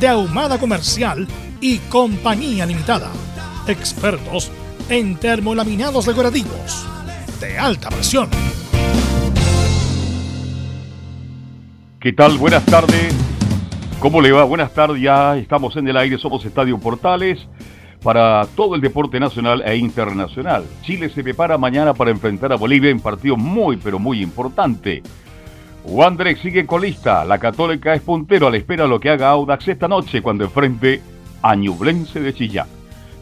de Ahumada Comercial y Compañía Limitada. Expertos en termolaminados decorativos de alta presión. ¿Qué tal? Buenas tardes. ¿Cómo le va? Buenas tardes. Ya estamos en el aire. Somos Estadio Portales para todo el deporte nacional e internacional. Chile se prepara mañana para enfrentar a Bolivia en partido muy, pero muy importante. Wanderers sigue colista. La Católica es puntero a la espera de lo que haga Audax esta noche cuando enfrente a Ñublense de Chillán.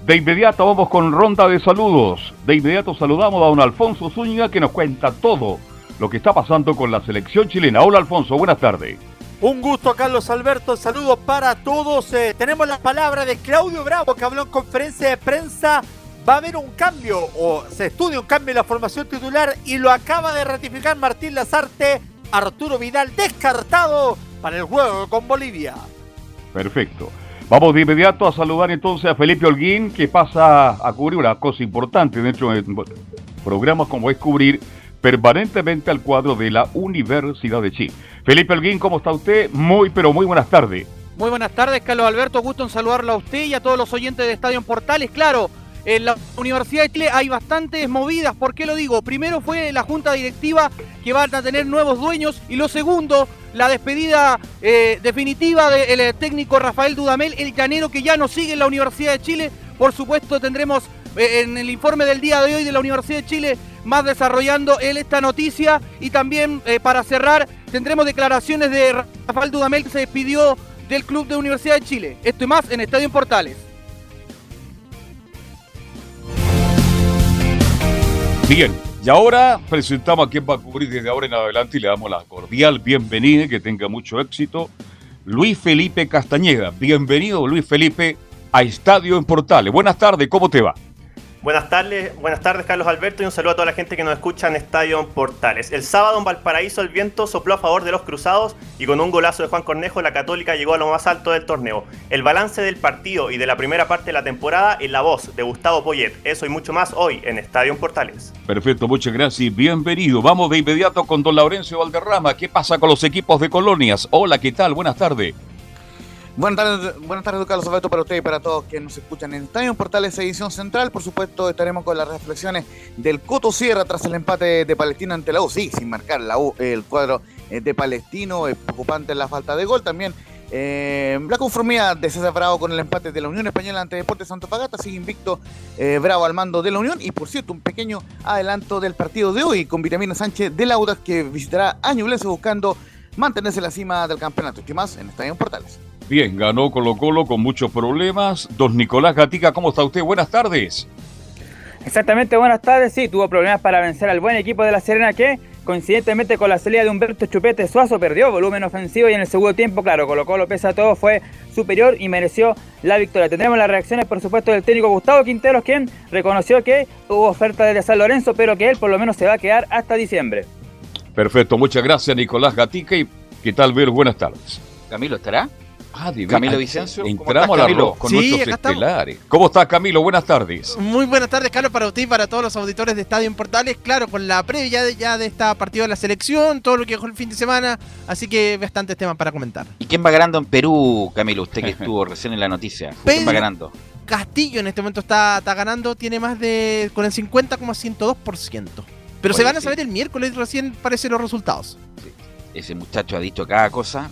De inmediato vamos con ronda de saludos. De inmediato saludamos a don Alfonso Zúñiga que nos cuenta todo lo que está pasando con la selección chilena. Hola Alfonso, buenas tardes. Un gusto, Carlos Alberto. Saludos para todos. Eh, tenemos la palabra de Claudio Bravo que habló en conferencia de prensa. Va a haber un cambio o se estudia un cambio en la formación titular y lo acaba de ratificar Martín Lazarte. Arturo Vidal descartado para el juego con Bolivia. Perfecto. Vamos de inmediato a saludar entonces a Felipe Holguín que pasa a cubrir una cosa importante dentro de programas como es cubrir permanentemente al cuadro de la Universidad de Chile. Felipe Alguín, ¿cómo está usted? Muy, pero muy buenas tardes. Muy buenas tardes, Carlos Alberto. Gusto en saludarlo a usted y a todos los oyentes de Estadio Portales. Claro, en la Universidad de Chile hay bastantes movidas. ¿Por qué lo digo? Primero fue la junta directiva que van a tener nuevos dueños y lo segundo, la despedida eh, definitiva del eh, técnico Rafael Dudamel, el llanero que ya no sigue en la Universidad de Chile. Por supuesto tendremos eh, en el informe del día de hoy de la Universidad de Chile más desarrollando él esta noticia y también para cerrar tendremos declaraciones de Rafael Dudamel que se despidió del Club de Universidad de Chile. Esto y más en Estadio Portales. Bien, y ahora presentamos a quien va a cubrir desde ahora en adelante y le damos la cordial bienvenida, que tenga mucho éxito. Luis Felipe Castañeda. Bienvenido, Luis Felipe, a Estadio en Portales. Buenas tardes, ¿cómo te va? Buenas tardes, buenas tardes Carlos Alberto y un saludo a toda la gente que nos escucha en Estadio Portales. El sábado en Valparaíso el viento sopló a favor de los cruzados y con un golazo de Juan Cornejo la Católica llegó a lo más alto del torneo. El balance del partido y de la primera parte de la temporada en la voz de Gustavo Poyet. Eso y mucho más hoy en Estadio Portales. Perfecto, muchas gracias y bienvenido. Vamos de inmediato con don Laurencio Valderrama. ¿Qué pasa con los equipos de colonias? Hola, ¿qué tal? Buenas tardes. Buenas tardes, buenas tardes, Carlos Alberto, para usted y para todos que nos escuchan en Estadio Portales Edición Central. Por supuesto, estaremos con las reflexiones del Coto Sierra tras el empate de Palestino ante la U. Sí, sin marcar la U, el cuadro eh, de Palestino, es preocupante la falta de gol. También eh, la conformidad de César Bravo con el empate de la Unión Española ante Deportes Fagata Sigue invicto eh, Bravo al mando de la Unión. Y por cierto, un pequeño adelanto del partido de hoy con Vitamina Sánchez de Laudas que visitará a Ñublense buscando mantenerse en la cima del campeonato. ¿Qué más en Estadio Portales? Bien, ganó Colo Colo con muchos problemas. Don Nicolás Gatica, ¿cómo está usted? Buenas tardes. Exactamente, buenas tardes. Sí, tuvo problemas para vencer al buen equipo de La Serena que, coincidentemente con la salida de Humberto Chupete Suazo, perdió volumen ofensivo y en el segundo tiempo, claro, Colo Colo pese a todo fue superior y mereció la victoria. Tendremos las reacciones, por supuesto, del técnico Gustavo Quinteros, quien reconoció que hubo oferta desde San Lorenzo, pero que él por lo menos se va a quedar hasta diciembre. Perfecto, muchas gracias Nicolás Gatica y ¿qué tal ver? Buenas tardes. Camilo, ¿estará? Ah, Camilo Vicencio. Entramos a la con nuestros estelares. ¿Cómo estás, Camilo? Buenas tardes. Muy buenas tardes, Carlos, para usted y para todos los auditores de Estadio en Portales. Claro, con la previa de, ya de esta partida de la selección, todo lo que dejó el fin de semana. Así que bastantes temas para comentar. ¿Y quién va ganando en Perú, Camilo? Usted que estuvo recién en la noticia. ¿Quién va ganando? Castillo en este momento está, está ganando, tiene más de. con el 50,102%. Pero se van a saber el miércoles, recién parecen los resultados. Ese muchacho ha dicho cada cosa.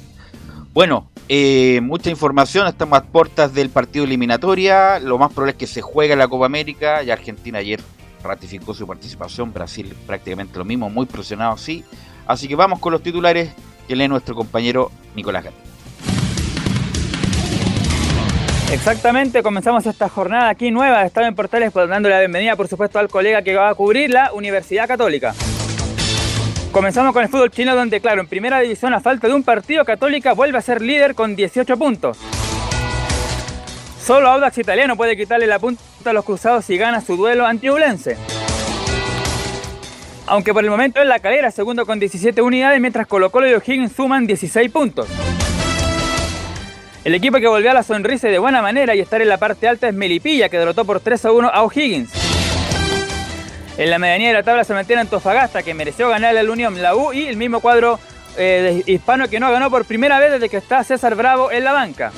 Bueno, Eh, mucha información, estamos a puertas del partido eliminatoria. Lo más probable es que se juegue la Copa América. Ya Argentina ayer ratificó su participación. Brasil prácticamente lo mismo, muy presionado, sí. Así que vamos con los titulares que lee nuestro compañero Nicolás Gato. Exactamente, comenzamos esta jornada aquí nueva de en Portales, pues, dando la bienvenida por supuesto al colega que va a cubrir la Universidad Católica. Comenzamos con el fútbol chino donde, claro, en primera división a falta de un partido, Católica vuelve a ser líder con 18 puntos. Solo Audax Italiano puede quitarle la punta a los cruzados y gana su duelo anti-Ulense. Aunque por el momento es la calera, segundo con 17 unidades, mientras Colo Colo y O'Higgins suman 16 puntos. El equipo que volvió a la sonrisa de buena manera y estar en la parte alta es Melipilla, que derrotó por 3 a 1 a O'Higgins. En la medianía de la tabla se mantiene Antofagasta, que mereció ganarle al Unión, la U y el mismo cuadro eh, hispano que no ganó por primera vez desde que está César Bravo en la banca.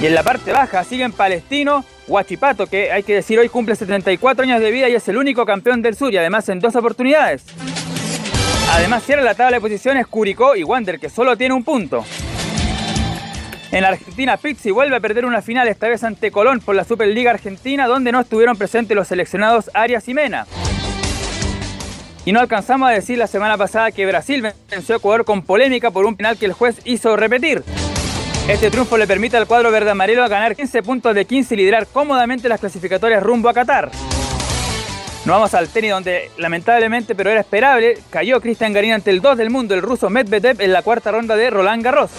Y en la parte baja siguen Palestino, Huachipato, que hay que decir hoy cumple 74 años de vida y es el único campeón del sur y además en dos oportunidades. Además cierra la tabla de posiciones Curicó y Wander, que solo tiene un punto. En Argentina, Pizzi vuelve a perder una final, esta vez ante Colón por la Superliga Argentina, donde no estuvieron presentes los seleccionados Arias y Mena. Y no alcanzamos a decir la semana pasada que Brasil venció a Ecuador con polémica por un penal que el juez hizo repetir. Este triunfo le permite al cuadro verde amarelo ganar 15 puntos de 15 y liderar cómodamente las clasificatorias rumbo a Qatar. Nos vamos al tenis donde lamentablemente, pero era esperable, cayó Cristian Garín ante el 2 del mundo, el ruso Medvedev, en la cuarta ronda de Roland Garros.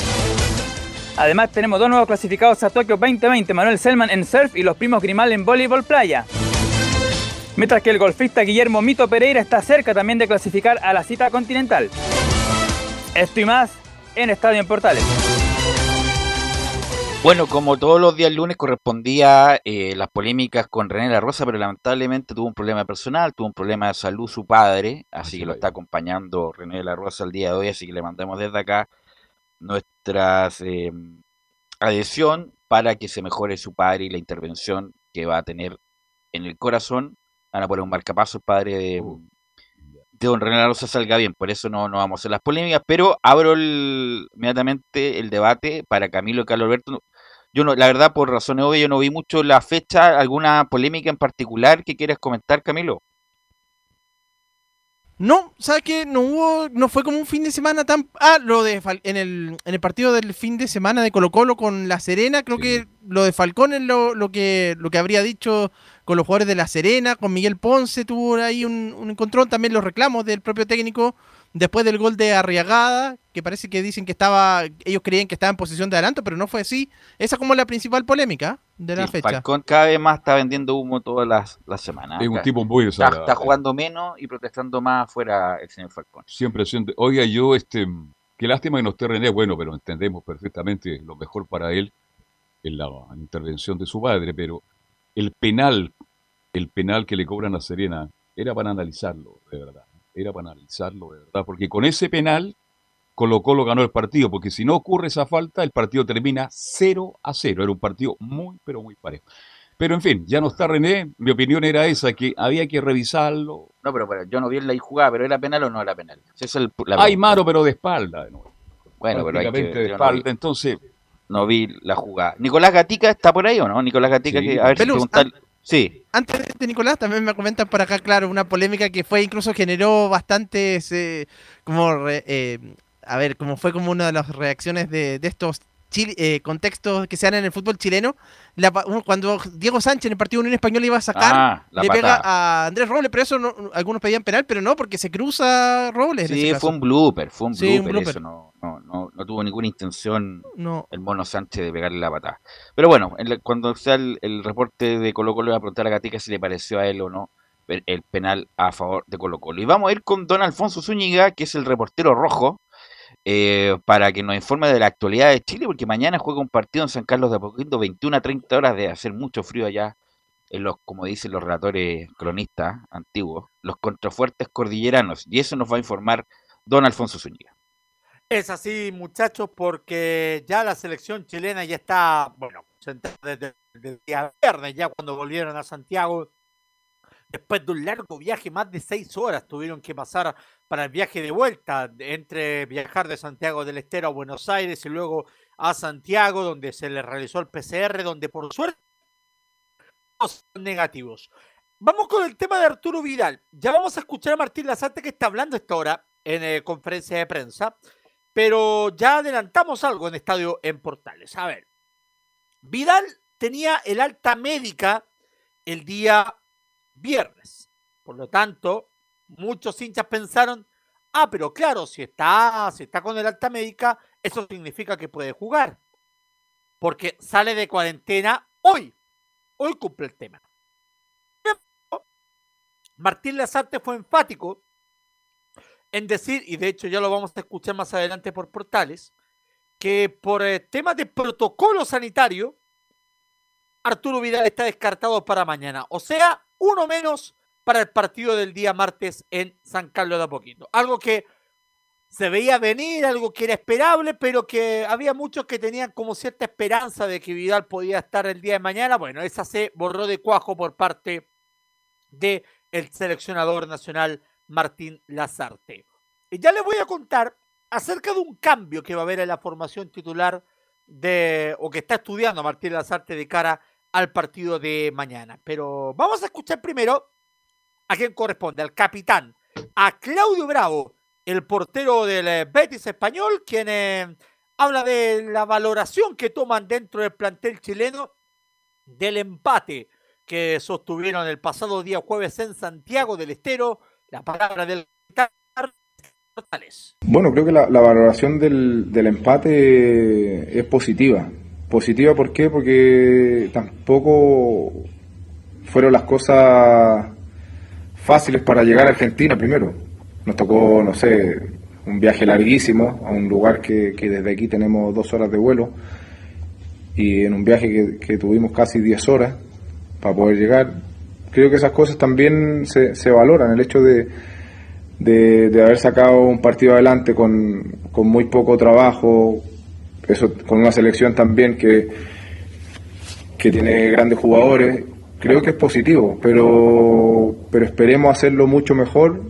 Además tenemos dos nuevos clasificados a Tokio 2020, Manuel Selman en surf y los primos Grimal en voleibol playa. Mientras que el golfista Guillermo Mito Pereira está cerca también de clasificar a la cita continental. Esto y más en Estadio en Portales. Bueno, como todos los días lunes correspondía eh, las polémicas con René La Rosa, pero lamentablemente tuvo un problema personal, tuvo un problema de salud su padre, así que lo está acompañando René La Rosa el día de hoy, así que le mandamos desde acá nuestra eh, adhesión para que se mejore su padre y la intervención que va a tener en el corazón. Van a poner un marcapaso el padre de, uh, de don René La Rosa salga bien, por eso no, no vamos a hacer las polémicas, pero abro inmediatamente el debate para Camilo y Carlos Alberto. Yo no, la verdad, por razones obvias, yo no vi mucho la fecha, alguna polémica en particular que quieras comentar, Camilo. No, ¿sabes qué? No hubo, no fue como un fin de semana tan... Ah, lo de en el, en el partido del fin de semana de Colo Colo con La Serena, creo que lo de Falcón es lo, lo, que, lo que habría dicho con los jugadores de La Serena, con Miguel Ponce tuvo ahí un, un encontrón, también los reclamos del propio técnico después del gol de Arriagada, que parece que dicen que estaba, ellos creían que estaba en posición de adelanto, pero no fue así. Esa como la principal polémica de la fecha. Falcón cada vez más está vendiendo humo todas las, las semanas. Es un tipo muy está, está, jugando menos y protestando más afuera el señor Falcón. Siempre, siempre. Oiga, yo, este, qué lástima que no esté René, bueno, pero entendemos perfectamente lo mejor para él en la intervención de su padre, pero el penal, el penal que le cobran a Serena, era para analizarlo, de verdad era para analizarlo de verdad, porque con ese penal Colo Colo ganó el partido, porque si no ocurre esa falta, el partido termina 0 a 0. Era un partido muy, pero muy parejo. Pero en fin, ya no está René, mi opinión era esa, que había que revisarlo. No, pero, yo no vi la jugada, pero ¿era penal o no era penal? es el, hay mano, pero de espalda. De nuevo. Bueno, pero hay que, de espalda, entonces... No vi la jugada. ¿Nicolás Gatica está por ahí o no? Nicolás Gatica, que, a ver si Sí. Antes de Nicolás, también me comentan por acá, claro, una polémica que fue, incluso generó bastantes, eh, como, eh, a ver, como fue como una de las reacciones de, de estos eh, contextos que se dan en el fútbol chileno, cuando Diego Sánchez en el partido Unión Española iba a sacar, ah, le pega a Andrés Robles, pero eso no, algunos pedían penal, pero no, porque se cruza Robles. Sí, fue un blooper, fue un blooper, eso no, no, no, tuvo ninguna intención el mono Sánchez de pegarle la patada. Pero bueno, cuando sea el, reporte de Colo Colo, le va a preguntar a Gatica si le pareció a él o no el penal a favor de Colo Colo. Y vamos a ir con don Alfonso Zúñiga, que es el reportero rojo, eh, para que nos informe de la actualidad de Chile, porque mañana juega un partido en San Carlos de Apoquindo, 21 a 30 horas de hacer mucho frío allá, en los, como dicen los relatores cronistas antiguos, los contrafuertes cordilleranos, y eso nos va a informar don Alfonso Zúñiga. Es así, muchachos, porque ya la selección chilena ya está, bueno, sentada desde el día viernes, ya cuando volvieron a Santiago después de un largo viaje, más de seis horas tuvieron que pasar para el viaje de vuelta, entre viajar de Santiago del Estero a Buenos Aires y luego a Santiago, donde se le realizó el PCR, donde por suerte son negativos. Vamos con el tema de Arturo Vidal. Ya vamos a escuchar a Martín Lazarte que está hablando esta hora en eh, conferencia de prensa, pero ya adelantamos algo en Estadio en Portales. A ver, Vidal tenía el alta médica el día viernes. Por lo tanto, muchos hinchas pensaron, ah, pero claro, si está, si está con el alta médica, eso significa que puede jugar. Porque sale de cuarentena hoy. Hoy cumple el tema. Martín Lazarte fue enfático en decir, y de hecho ya lo vamos a escuchar más adelante por portales, que por eh, temas de protocolo sanitario, Arturo Vidal está descartado para mañana. O sea, uno menos para el partido del día martes en San Carlos de Apoquito. Algo que se veía venir, algo que era esperable, pero que había muchos que tenían como cierta esperanza de que Vidal podía estar el día de mañana. Bueno, esa se borró de cuajo por parte del el seleccionador nacional Martín Lazarte. Y ya les voy a contar acerca de un cambio que va a haber en la formación titular de, o que está estudiando Martín Lazarte de cara al partido de mañana. Pero vamos a escuchar primero a quién corresponde, al capitán, a Claudio Bravo, el portero del eh, Betis español, quien eh, habla de la valoración que toman dentro del plantel chileno del empate que sostuvieron el pasado día jueves en Santiago del Estero. La palabra del bueno, creo que la, valoración del, del, empate es positiva. Positiva, ¿por qué? Porque tampoco fueron las cosas fáciles para llegar a Argentina primero. Nos tocó, no sé, un viaje larguísimo a un lugar que, desde aquí tenemos dos horas de vuelo y en un viaje que, tuvimos casi diez horas para poder llegar. Creo que esas cosas también se, se valoran, el hecho de, de, haber sacado un partido adelante con, con muy poco trabajo, eso con una selección también que, que tiene grandes jugadores, creo que es positivo, pero, pero esperemos hacerlo mucho mejor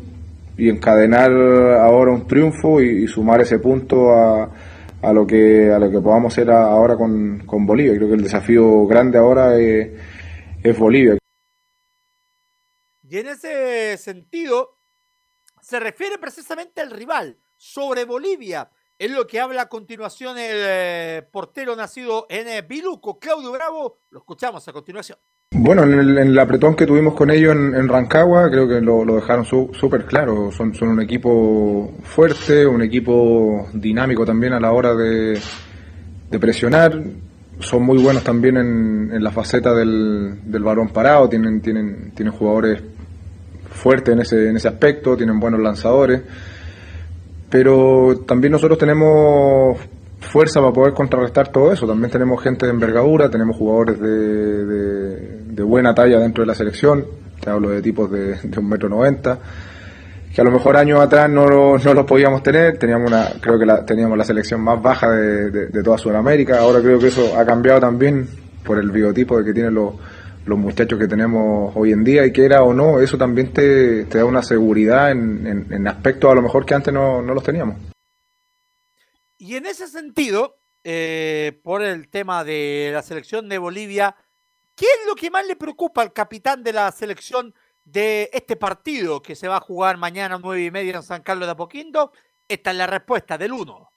y encadenar ahora un triunfo y, sumar ese punto a, a, lo que a lo que podamos hacer ahora con, con Bolivia. Creo que el desafío grande ahora es, es Bolivia. Y en ese sentido, se refiere precisamente al rival sobre Bolivia. Es lo que habla a continuación el eh, portero nacido en eh, Biluco, Claudio Bravo. Lo escuchamos a continuación. Bueno, en el, apretón que tuvimos con ellos en, Rancagua, creo que lo, dejaron súper claro. Son, son un equipo fuerte, un equipo dinámico también a la hora de, presionar. Son muy buenos también en, la faceta del, del balón parado, tienen, tienen, tienen jugadores fuertes en ese, en ese aspecto, tienen buenos lanzadores pero también nosotros tenemos fuerza para poder contrarrestar todo eso. También tenemos gente de envergadura, tenemos jugadores de, buena talla dentro de la selección, te hablo de tipos de, metro noventa, que a lo mejor años atrás no, no los podíamos tener, teníamos una, creo que la, teníamos la selección más baja de, de toda Sudamérica, ahora creo que eso ha cambiado también por el biotipo de que tienen los los muchachos que tenemos hoy en día y que era o no, eso también te, da una seguridad en, en, aspectos a lo mejor que antes no, los teníamos. Y en ese sentido, eh, por el tema de la selección de Bolivia, ¿qué es lo que más le preocupa al capitán de la selección de este partido que se va a jugar mañana a nueve y media en San Carlos de Apoquindo? Esta es la respuesta del uno.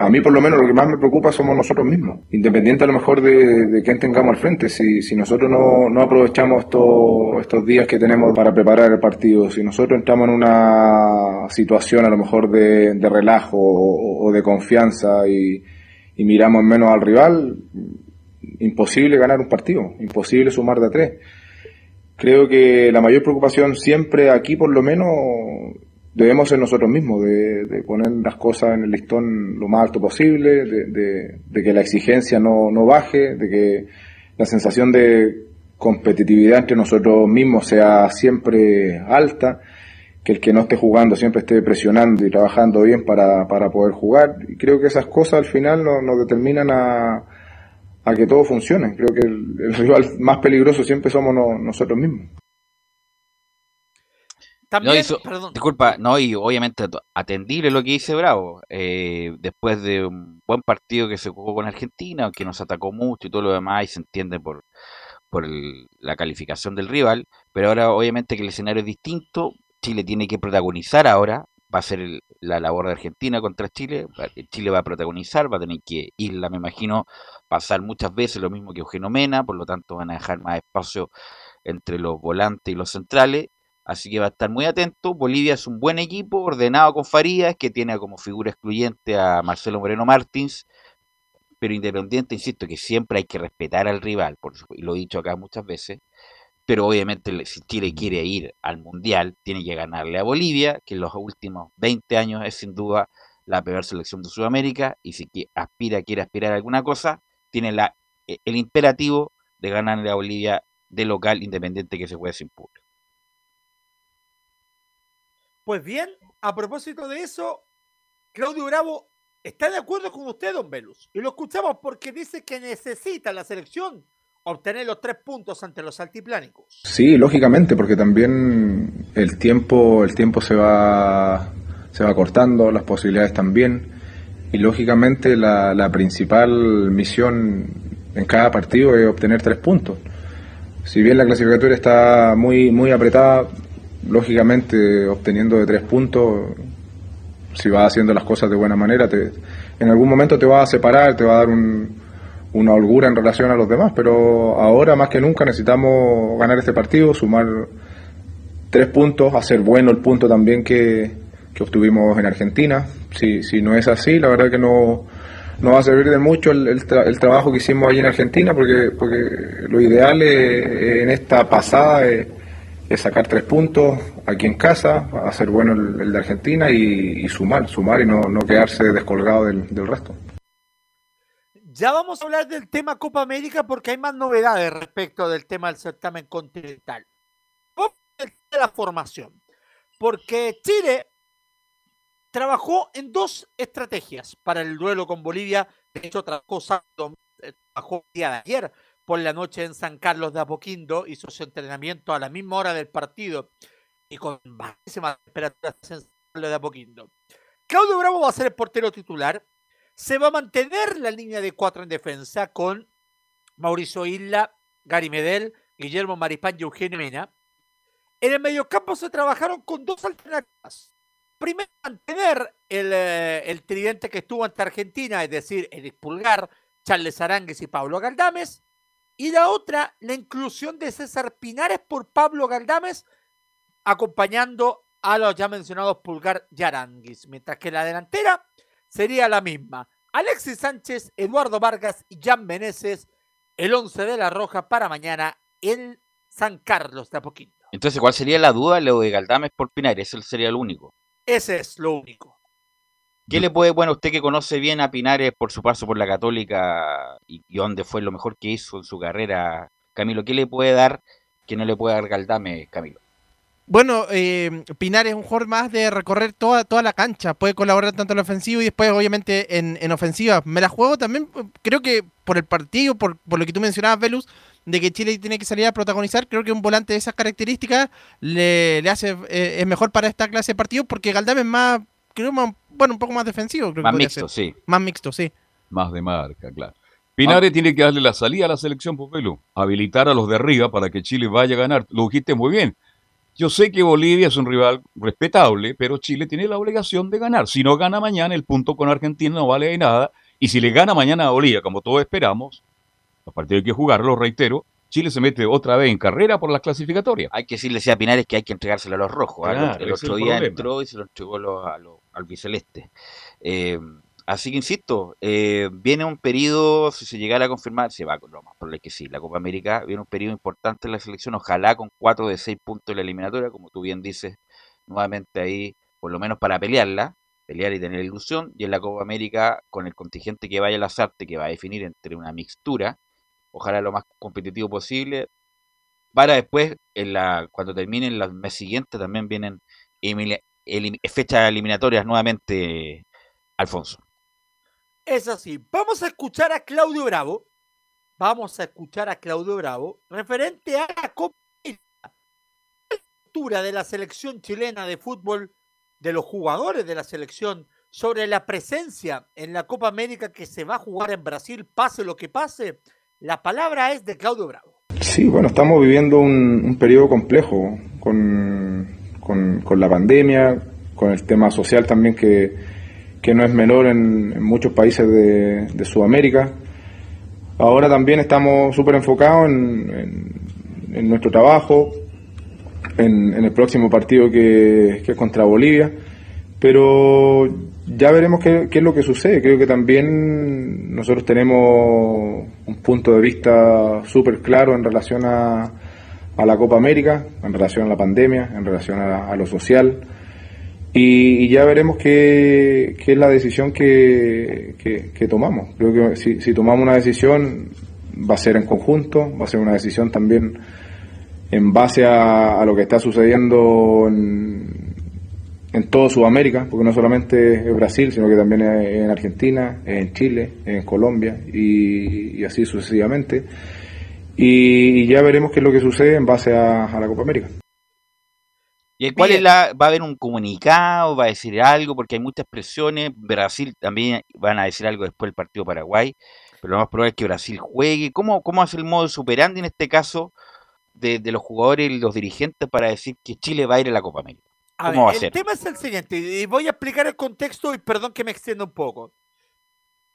A mí por lo menos lo que más me preocupa somos nosotros mismos, independiente a lo mejor de, de quién tengamos al frente. Si, si nosotros no, no aprovechamos estos, estos días que tenemos para preparar el partido, si nosotros entramos en una situación a lo mejor de, de relajo o, de confianza y, y miramos menos al rival, imposible ganar un partido, imposible sumar de a tres. Creo que la mayor preocupación siempre aquí por lo menos debemos ser nosotros mismos, de, poner las cosas en el listón lo más alto posible, de, que la exigencia no, no, baje, de que la sensación de competitividad entre nosotros mismos sea siempre alta, que el que no esté jugando siempre esté presionando y trabajando bien para, para poder jugar. Y creo que esas cosas al final nos, determinan a, a, que todo funcione. Creo que el, rival más peligroso siempre somos nosotros mismos. También, no, perdón. Disculpa, no, y obviamente atendible lo que dice Bravo. Eh, después de un buen partido que se jugó con Argentina, aunque nos atacó mucho y todo lo demás, y se entiende por, por la calificación del rival, pero ahora obviamente que el escenario es distinto, Chile tiene que protagonizar ahora, va a ser la labor de Argentina contra Chile, Chile va a protagonizar, va a tener que irla, me imagino, pasar muchas veces lo mismo que Eugenio Mena, por lo tanto van a dejar más espacio entre los volantes y los centrales, así que va a estar muy atento. Bolivia es un buen equipo, ordenado con Farías, que tiene como figura excluyente a Marcelo Moreno Martins, pero independiente, insisto, que siempre hay que respetar al rival, y lo he dicho acá muchas veces, pero obviamente si Chile quiere ir al Mundial, tiene que ganarle a Bolivia, que en los últimos 20 años es sin duda la peor selección de Sudamérica, y si aspira, quiere aspirar a alguna cosa, tiene e, el imperativo de ganarle a Bolivia de local independiente que se juegue sin público. Pues bien, a propósito de eso, Claudio Bravo está de acuerdo con usted, don Velus. Y lo escuchamos porque dice que necesita la selección obtener los tres puntos ante los altiplánicos. Sí, lógicamente, porque también el tiempo, el tiempo se va, se va cortando, las posibilidades también. Y lógicamente la, principal misión en cada partido es obtener tres puntos. Si bien la clasificatoria está muy, muy apretada, lógicamente obteniendo de tres puntos si vas haciendo las cosas de buena manera, te, en algún momento te va a separar, te va a dar una holgura en relación a los demás, pero ahora más que nunca necesitamos ganar este partido, sumar tres puntos, hacer bueno el punto también que, obtuvimos en Argentina. Si, si no es así, la verdad que no, no va a servir de mucho el, el, trabajo que hicimos allí en Argentina, porque, porque lo ideal en esta pasada es es sacar tres puntos aquí en casa, hacer bueno el, de Argentina y, sumar, sumar y no, quedarse descolgado del, resto. Ya vamos a hablar del tema Copa América porque hay más novedades respecto del tema del certamen continental. De la formación, porque Chile trabajó en dos estrategias para el duelo con Bolivia. De hecho, trabajó, trabajó el día de ayer por la noche en San Carlos de Apoquindo, hizo su entrenamiento a la misma hora del partido y con bajísimas temperaturas en San Carlos de Apoquindo. Claudio Bravo va a ser el portero titular. Se va a mantener la línea de cuatro en defensa con Mauricio Isla, Gary Medel, Guillermo Maripán y Eugenio Mena. En el mediocampo se trabajaron con dos alternativas. Primero, mantener el, eh, el tridente que estuvo ante Argentina, es decir, el Pulgar, Charles Arangues y Pablo Galdames. Y la otra, la inclusión de César Pinares por Pablo Galdames, acompañando a los ya mencionados Pulgar y Aranguis. Mientras que la delantera sería la misma. Alexis Sánchez, Eduardo Vargas y Jan Meneses, el 11 de la Roja para mañana en San Carlos de Apoquindo. Entonces, ¿cuál sería la duda? Lo de Galdames por Pinares, ese sería el único. Ese es lo único. ¿Qué le puede, bueno, usted que conoce bien a Pinares por su paso por la Católica y, donde fue lo mejor que hizo en su carrera, Camilo, ¿qué le puede dar que no le puede dar Galdame, Camilo? Bueno, eh, Pinares es un jugador más de recorrer toda, toda la cancha, puede colaborar tanto en la ofensiva y después obviamente en, en ofensiva. Me la juego también, creo que por el partido, por, por lo que tú mencionabas, Velus, de que Chile tiene que salir a protagonizar, creo que un volante de esas características le, le hace eh, es mejor para esta clase de partido porque Galdame es más creo bueno, un poco más defensivo. Creo más mixto, sí. Más mixto, sí. Más de marca, claro. Pinares tiene que darle la salida a la selección Popelu, habilitar a los de arriba para que Chile vaya a ganar. Lo dijiste muy bien. Yo sé que Bolivia es un rival respetable, pero Chile tiene la obligación de ganar. Si no gana mañana, el punto con Argentina no vale de nada. Y si le gana mañana a Bolivia, como todos esperamos, a partir de que jugarlo, reitero, Chile se mete otra vez en carrera por las clasificatorias. Hay que decirle a Pinares que hay que entregárselo a los rojos. ¿ah? el, otro día entró y se lo entregó a los albiceleste. Eh, así que insisto, eh, viene un periodo, si se llegara a confirmar, se va con lo más probable que sí. La Copa América viene un periodo importante en la selección, ojalá con 4 de 6 puntos en la eliminatoria, como tú bien dices, nuevamente ahí, por lo menos para pelearla, pelear y tener ilusión, y en la Copa América, con el contingente que vaya a las artes, que va a definir entre una mixtura, ojalá lo más competitivo posible, para después, en la, cuando terminen los meses siguientes, también vienen fechas eliminatorias nuevamente, Alfonso. Es así. Vamos a escuchar a Claudio Bravo. Vamos a escuchar a Claudio Bravo referente a la Copa de la selección chilena de fútbol, de los jugadores de la selección, sobre la presencia en la Copa América que se va a jugar en Brasil, pase lo que pase? La palabra es de Claudio Bravo. Sí, bueno, estamos viviendo un, un periodo complejo con, con, la pandemia, con el tema social también que, que no es menor en, muchos países de, de, Sudamérica. Ahora también estamos súper enfocados en, en, en, nuestro trabajo, en, el próximo partido que, que es contra Bolivia, pero ya veremos qué, qué, es lo que sucede. Creo que también nosotros tenemos un punto de vista súper claro en relación a, a, la Copa América, en relación a la pandemia, en relación a, lo social. Y, ya veremos qué, qué es la decisión que, que, que, tomamos. Creo que si, si tomamos una decisión va a ser en conjunto, va a ser una decisión también en base a, a lo que está sucediendo en, en toda Sudamérica, porque no solamente es Brasil, sino que también es en Argentina, en Chile, en Colombia y, y así sucesivamente. Y, y, ya veremos qué es lo que sucede en base a, a la Copa América. ¿Y cuál es la, va a haber un comunicado, va a decir algo? Porque hay muchas presiones. Brasil también van a decir algo después del partido Paraguay, pero lo más probable es que Brasil juegue. ¿Cómo, cómo hace el modo superando en este caso de, de los jugadores y los dirigentes para decir que Chile va a ir a la Copa América? A ver, el tema es el siguiente, y voy a explicar el contexto y perdón que me extienda un poco.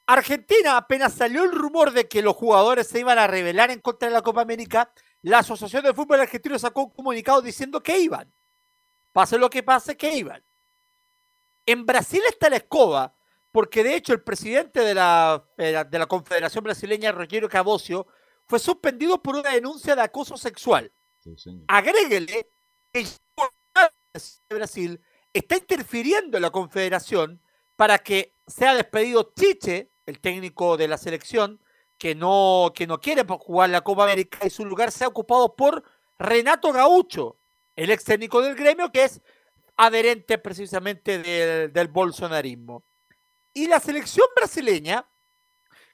Argentina, apenas salió el rumor de que los jugadores se iban a rebelar en contra de la Copa América, la Asociación de Fútbol Argentino sacó un comunicado diciendo que iban. Pase lo que pase, que iban. En Brasil está la escoba, porque de hecho el presidente de la, de la Confederación Brasileña, Rogerio Cavocio, fue suspendido por una denuncia de acoso sexual. Sí, Agréguele que de Brasil está interfiriendo en la confederación para que sea despedido Chiche, el técnico de la selección, que no, que no quiere jugar la Copa América y su lugar sea ocupado por Renato Gaucho, el ex técnico del gremio, que es adherente precisamente del, bolsonarismo. Y la selección brasileña,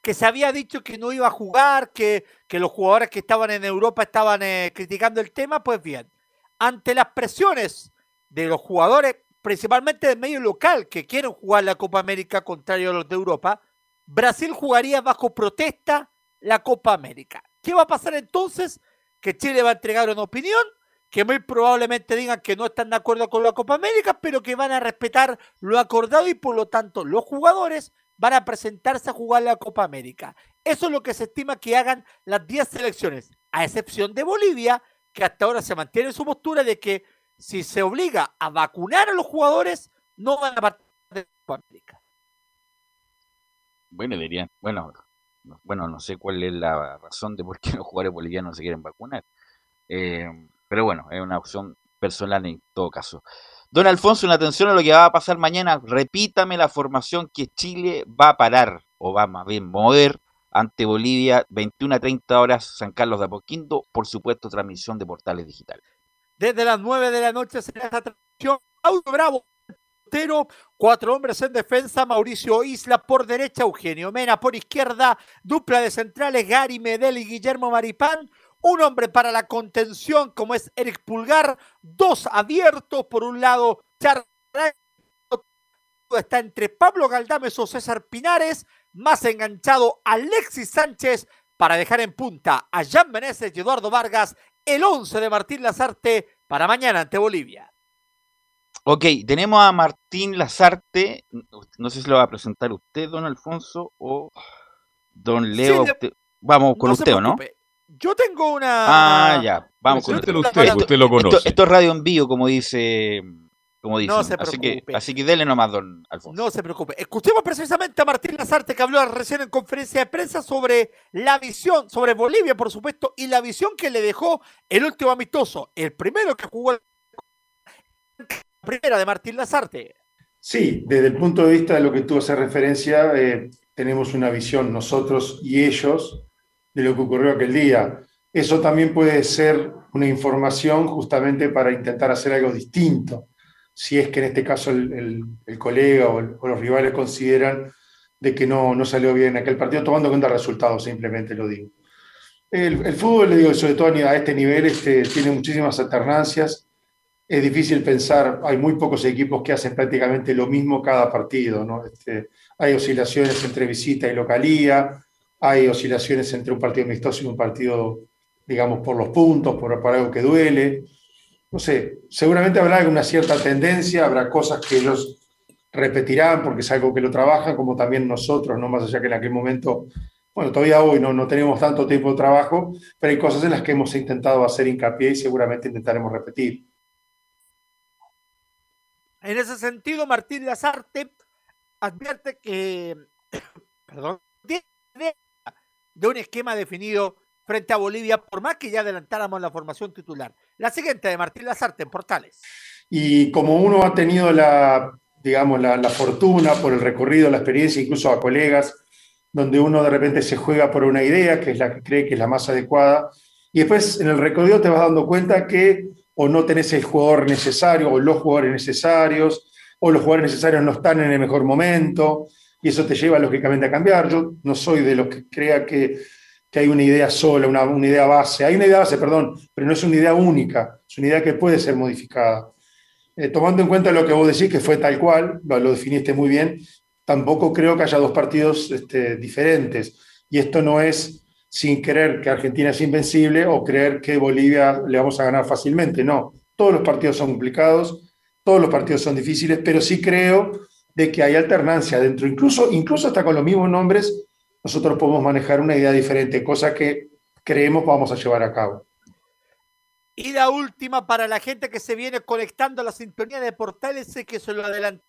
que se había dicho que no iba a jugar, que, que los jugadores que estaban en Europa estaban eh, criticando el tema, pues bien, ante las presiones de los jugadores, principalmente del medio local, que quieren jugar la Copa América contrario a los de Europa, Brasil jugaría bajo protesta la Copa América. ¿Qué va a pasar entonces? Que Chile va a entregar una opinión, que muy probablemente digan que no están de acuerdo con la Copa América, pero que van a respetar lo acordado y por lo tanto los jugadores van a presentarse a jugar la Copa América. Eso es lo que se estima que hagan las 10 selecciones, a excepción de Bolivia, que hasta ahora se mantiene su postura de que si se obliga a vacunar a los jugadores, no van a partir de la América. Bueno, dirían, bueno, bueno, no sé cuál es la razón de por qué los jugadores bolivianos no se quieren vacunar. Eh, pero bueno, es una opción personal en todo caso. Don Alfonso, una atención a lo que va a pasar mañana. Repítame la formación que Chile va a parar, o va más bien mover, ante Bolivia, 21 a 30 horas, San Carlos de Apoquindo, por supuesto, transmisión de portales digitales. Desde las 9 de la noche será esta transmisión. Auto Bravo, cuatro hombres en defensa, Mauricio Isla por derecha, Eugenio Mena por izquierda, dupla de centrales, Gary Medel y Guillermo Maripán, un hombre para la contención como es Eric Pulgar, dos abiertos, por un lado, Char está entre Pablo Galdames o César Pinares, más enganchado Alexis Sánchez. Para dejar en punta a Jan Meneses y Eduardo Vargas el 11 de Martín Lazarte para mañana ante Bolivia. Ok, tenemos a Martín Lazarte, no sé si lo va a presentar usted, don Alfonso, o don Leo. Sí, usted... Vamos con no usted, ¿o no? Yo tengo una... Ah, ya, vamos con usted. usted, usted lo conoce. Esto, esto, es radio en vivo, como dice como dicen. No se así, que, así que dele nomás, don Alfonso. No se preocupe. Escuchemos precisamente a Martín Lazarte que habló recién en conferencia de prensa sobre la visión, sobre Bolivia, por supuesto, y la visión que le dejó el último amistoso, el primero que jugó la primera de Martín Lazarte. Sí, desde el punto de vista de lo que tú haces referencia, eh, tenemos una visión nosotros y ellos de lo que ocurrió aquel día. Eso también puede ser una información justamente para intentar hacer algo distinto si es que en este caso el, colega o, los rivales consideran de que no, no salió bien aquel partido, tomando en cuenta el resultado, simplemente lo digo. El, el, fútbol, le digo, sobre todo a este nivel, este, tiene muchísimas alternancias es difícil pensar, hay muy pocos equipos que hacen prácticamente lo mismo cada partido, ¿no? Este, hay oscilaciones entre visita y localía, hay oscilaciones entre un partido amistoso y un partido, digamos, por los puntos, por, por algo que duele. No sé, seguramente habrá una cierta tendencia, habrá cosas que ellos repetirán porque es algo que lo trabajan, como también nosotros, no más allá que en aquel momento, bueno, todavía hoy no, no tenemos tanto tiempo de trabajo, pero hay cosas en las que hemos intentado hacer hincapié y seguramente intentaremos repetir. En ese sentido, Martín Lazarte advierte que, perdón, de un esquema definido frente a Bolivia, por más que ya adelantáramos la formación titular. La siguiente de Martín Lazarte en Portales. Y como uno ha tenido la, digamos, la, fortuna por el recorrido, la experiencia, incluso a colegas, donde uno de repente se juega por una idea, que es la que cree que es la más adecuada, y después en el recorrido te vas dando cuenta que o no tenés el jugador necesario, o los jugadores necesarios, o los jugadores necesarios no están en el mejor momento, y eso te lleva lógicamente a cambiar. Yo no soy de los que crea que, que hay una idea sola, una, una, idea base. Hay una idea base, perdón, pero no es una idea única, es una idea que puede ser modificada. Eh, tomando en cuenta lo que vos decís, que fue tal cual, lo, definiste muy bien, tampoco creo que haya dos partidos este, diferentes. Y esto no es sin creer que Argentina es invencible o creer que Bolivia le vamos a ganar fácilmente. No, todos los partidos son complicados, todos los partidos son difíciles, pero sí creo de que hay alternancia dentro, incluso, incluso hasta con los mismos nombres, nosotros podemos manejar una idea diferente, cosa que creemos vamos a llevar a cabo. Y la última para la gente que se viene conectando a la sintonía de portales, que se lo adelantó.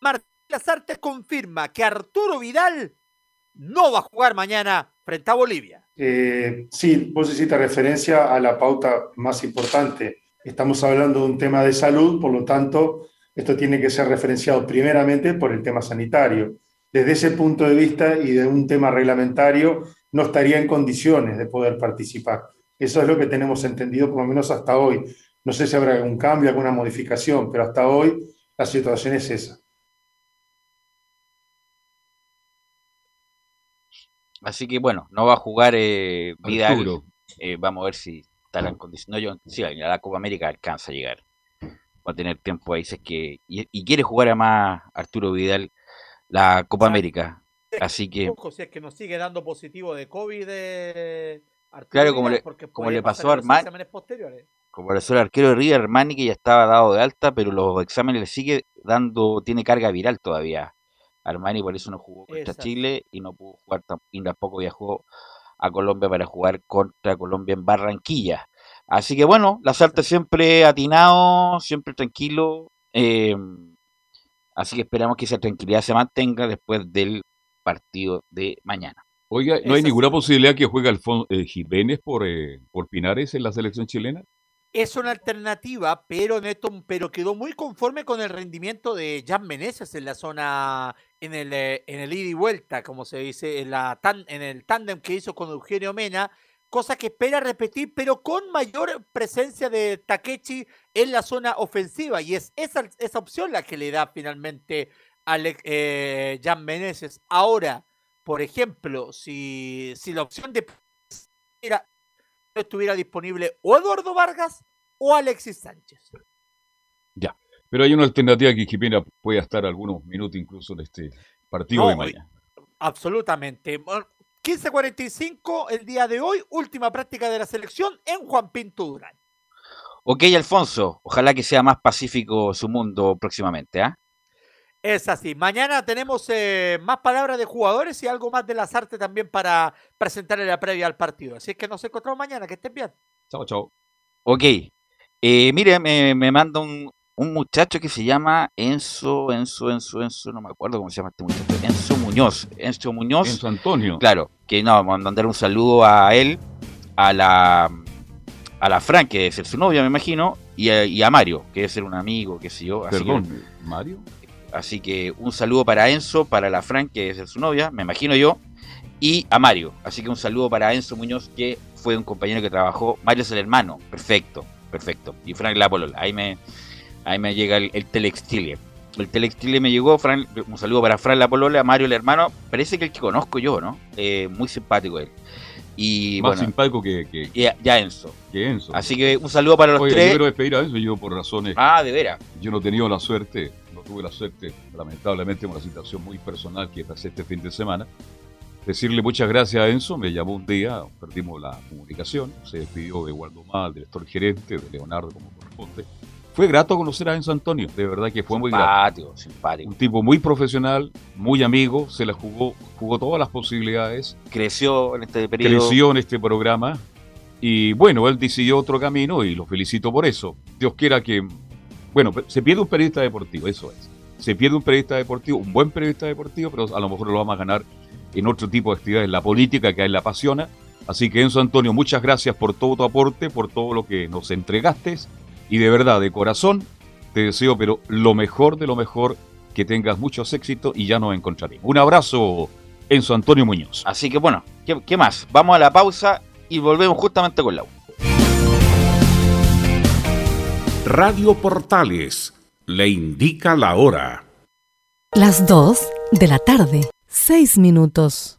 Martín Lazarte confirma que Arturo Vidal no va a jugar mañana frente a Bolivia. Eh, sí, vos hiciste referencia a la pauta más importante. Estamos hablando de un tema de salud, por lo tanto, esto tiene que ser referenciado primeramente por el tema sanitario. Desde ese punto de vista y de un tema reglamentario, no estaría en condiciones de poder participar. Eso es lo que tenemos entendido, por lo menos hasta hoy. No sé si habrá algún cambio, alguna modificación, pero hasta hoy la situación es esa. Así que bueno, no va a jugar eh, Vidal. Eh, vamos a ver si estará en condiciones. No, yo, sí, a la Copa América alcanza a llegar. Va a tener tiempo ahí. Es que, y, y, quiere jugar además Arturo Vidal la Copa o sea, América. Así que. Si es que nos sigue dando positivo de COVID. Eh, Arturo claro, como le, como le pasó a Armani. Como le pasó al arquero de River Armani, que ya estaba dado de alta, pero los exámenes le sigue dando, tiene carga viral todavía. Armani por eso no jugó contra Exacto. Chile y no pudo jugar y tampoco viajó a Colombia para jugar contra Colombia en Barranquilla. Así que bueno, la Salta siempre atinado, siempre tranquilo. Eh, así que esperamos que esa tranquilidad se mantenga después del partido de mañana. Oiga, ¿no hay ninguna posibilidad que juegue Alfonso eh, Jiménez por, eh, por Pinares en la selección chilena? es una alternativa, pero Neto, pero quedó muy conforme con el rendimiento de Jan Meneses en la zona, en el, eh, en el ida y vuelta, como se dice, en, la tan, en el tándem que hizo con Eugenio Mena, cosa que espera repetir, pero con mayor presencia de Takechi en la zona ofensiva, y es esa, esa opción la que le da finalmente a eh, Jan Meneses. Ahora, por ejemplo, si, si la opción de era estuviera disponible o Eduardo Vargas o Alexis Sánchez. Ya, pero hay una alternativa que Jimena puede estar algunos minutos incluso en este partido no, de mañana. Absolutamente. 15.45 el día de hoy, última práctica de la selección en Juan Pinto Durán. Ok, Alfonso, ojalá que sea más pacífico su mundo próximamente, ¿ah? ¿eh? Es así. Mañana tenemos eh, más palabras de jugadores y algo más de las artes también para presentar en la previa al partido. Así es que nos encontramos mañana. Que estén bien. Chao, chao. Ok. Eh, mire, me, me manda un, un, muchacho que se llama Enzo, Enzo, Enzo, Enzo, no me acuerdo cómo se llama este muchacho. Enzo Muñoz. Enzo Muñoz. Enzo Antonio. Claro. Que no, vamos a mandar un saludo a él, a la, a la Fran, que debe ser su novia, me imagino, y a, y a Mario, que debe ser un amigo, qué sé yo. Así Perdón, que, ¿Mario? Así que un saludo para Enzo, para la Fran, que es su novia, me imagino yo, y a Mario. Así que un saludo para Enzo Muñoz, que fue un compañero que trabajó. Mario es el hermano, perfecto, perfecto. Y Frank la polola, ahí me, ahí me llega el, el. El Telextile me llegó, Fran, un saludo para Fran la polola, Mario el hermano, parece que el que conozco yo, ¿no? Eh, muy simpático él. Y Más bueno, simpático que, que, ya Enzo. que Enzo. Así que un saludo para los Oye, yo tres. quiero despedir a Enzo, yo por razones, Ah, de veras. yo no he tenido la suerte, no tuve la suerte, lamentablemente, una situación muy personal que pasé este fin de semana. Decirle muchas gracias a Enzo, me llamó un día, perdimos la comunicación, se despidió de Waldo Mal, director gerente, de Leonardo como corresponde. Fue grato conocer a Enzo Antonio, de verdad que fue muy grato. Simpático, simpático. Un tipo muy profesional, muy amigo, se la jugó, jugó todas las posibilidades, Creció en este periodo. creció en este programa y bueno, él decidió otro camino y lo felicito por eso. Dios quiera que, bueno, se pierde un periodista deportivo, eso es. Se pierde un periodista deportivo, un buen periodista deportivo, pero a lo mejor lo vamos a ganar en otro tipo de actividades, la política que a él le apasiona. Así que Enzo Antonio, muchas gracias por todo tu aporte, por todo lo que nos entregaste y de verdad, de corazón, te deseo, pero lo mejor de lo mejor, que tengas muchos éxitos y ya nos encontraremos. Un abrazo, Enzo Antonio Muñoz. Así que bueno, ¿qué, qué más? Vamos a la pausa y volvemos justamente con la U. Radio Portales le indica la hora. Las 2 de la tarde, 6 minutos.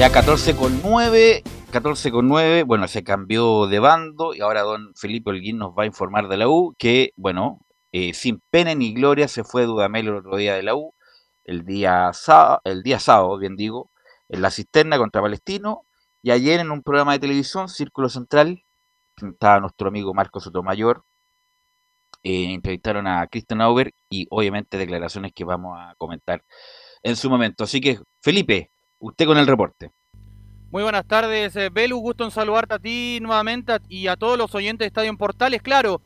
Ya 14 con 9, 14 con 9, bueno, se cambió de bando y ahora don Felipe Holguín nos va a informar de la U que, bueno, eh, sin pena ni gloria se fue Dudamel el otro día de la U, el día, sábado, el día sábado, bien digo, en la cisterna contra Palestino y ayer en un programa de televisión, Círculo Central, estaba nuestro amigo Marco Sotomayor, eh, entrevistaron a Christian Auber y obviamente declaraciones que vamos a comentar en su momento. Así que, Felipe, usted con el reporte. Muy buenas tardes, eh, Belu. Gusto en saludarte a ti nuevamente y a todos los oyentes de Estadio en Portales. Claro,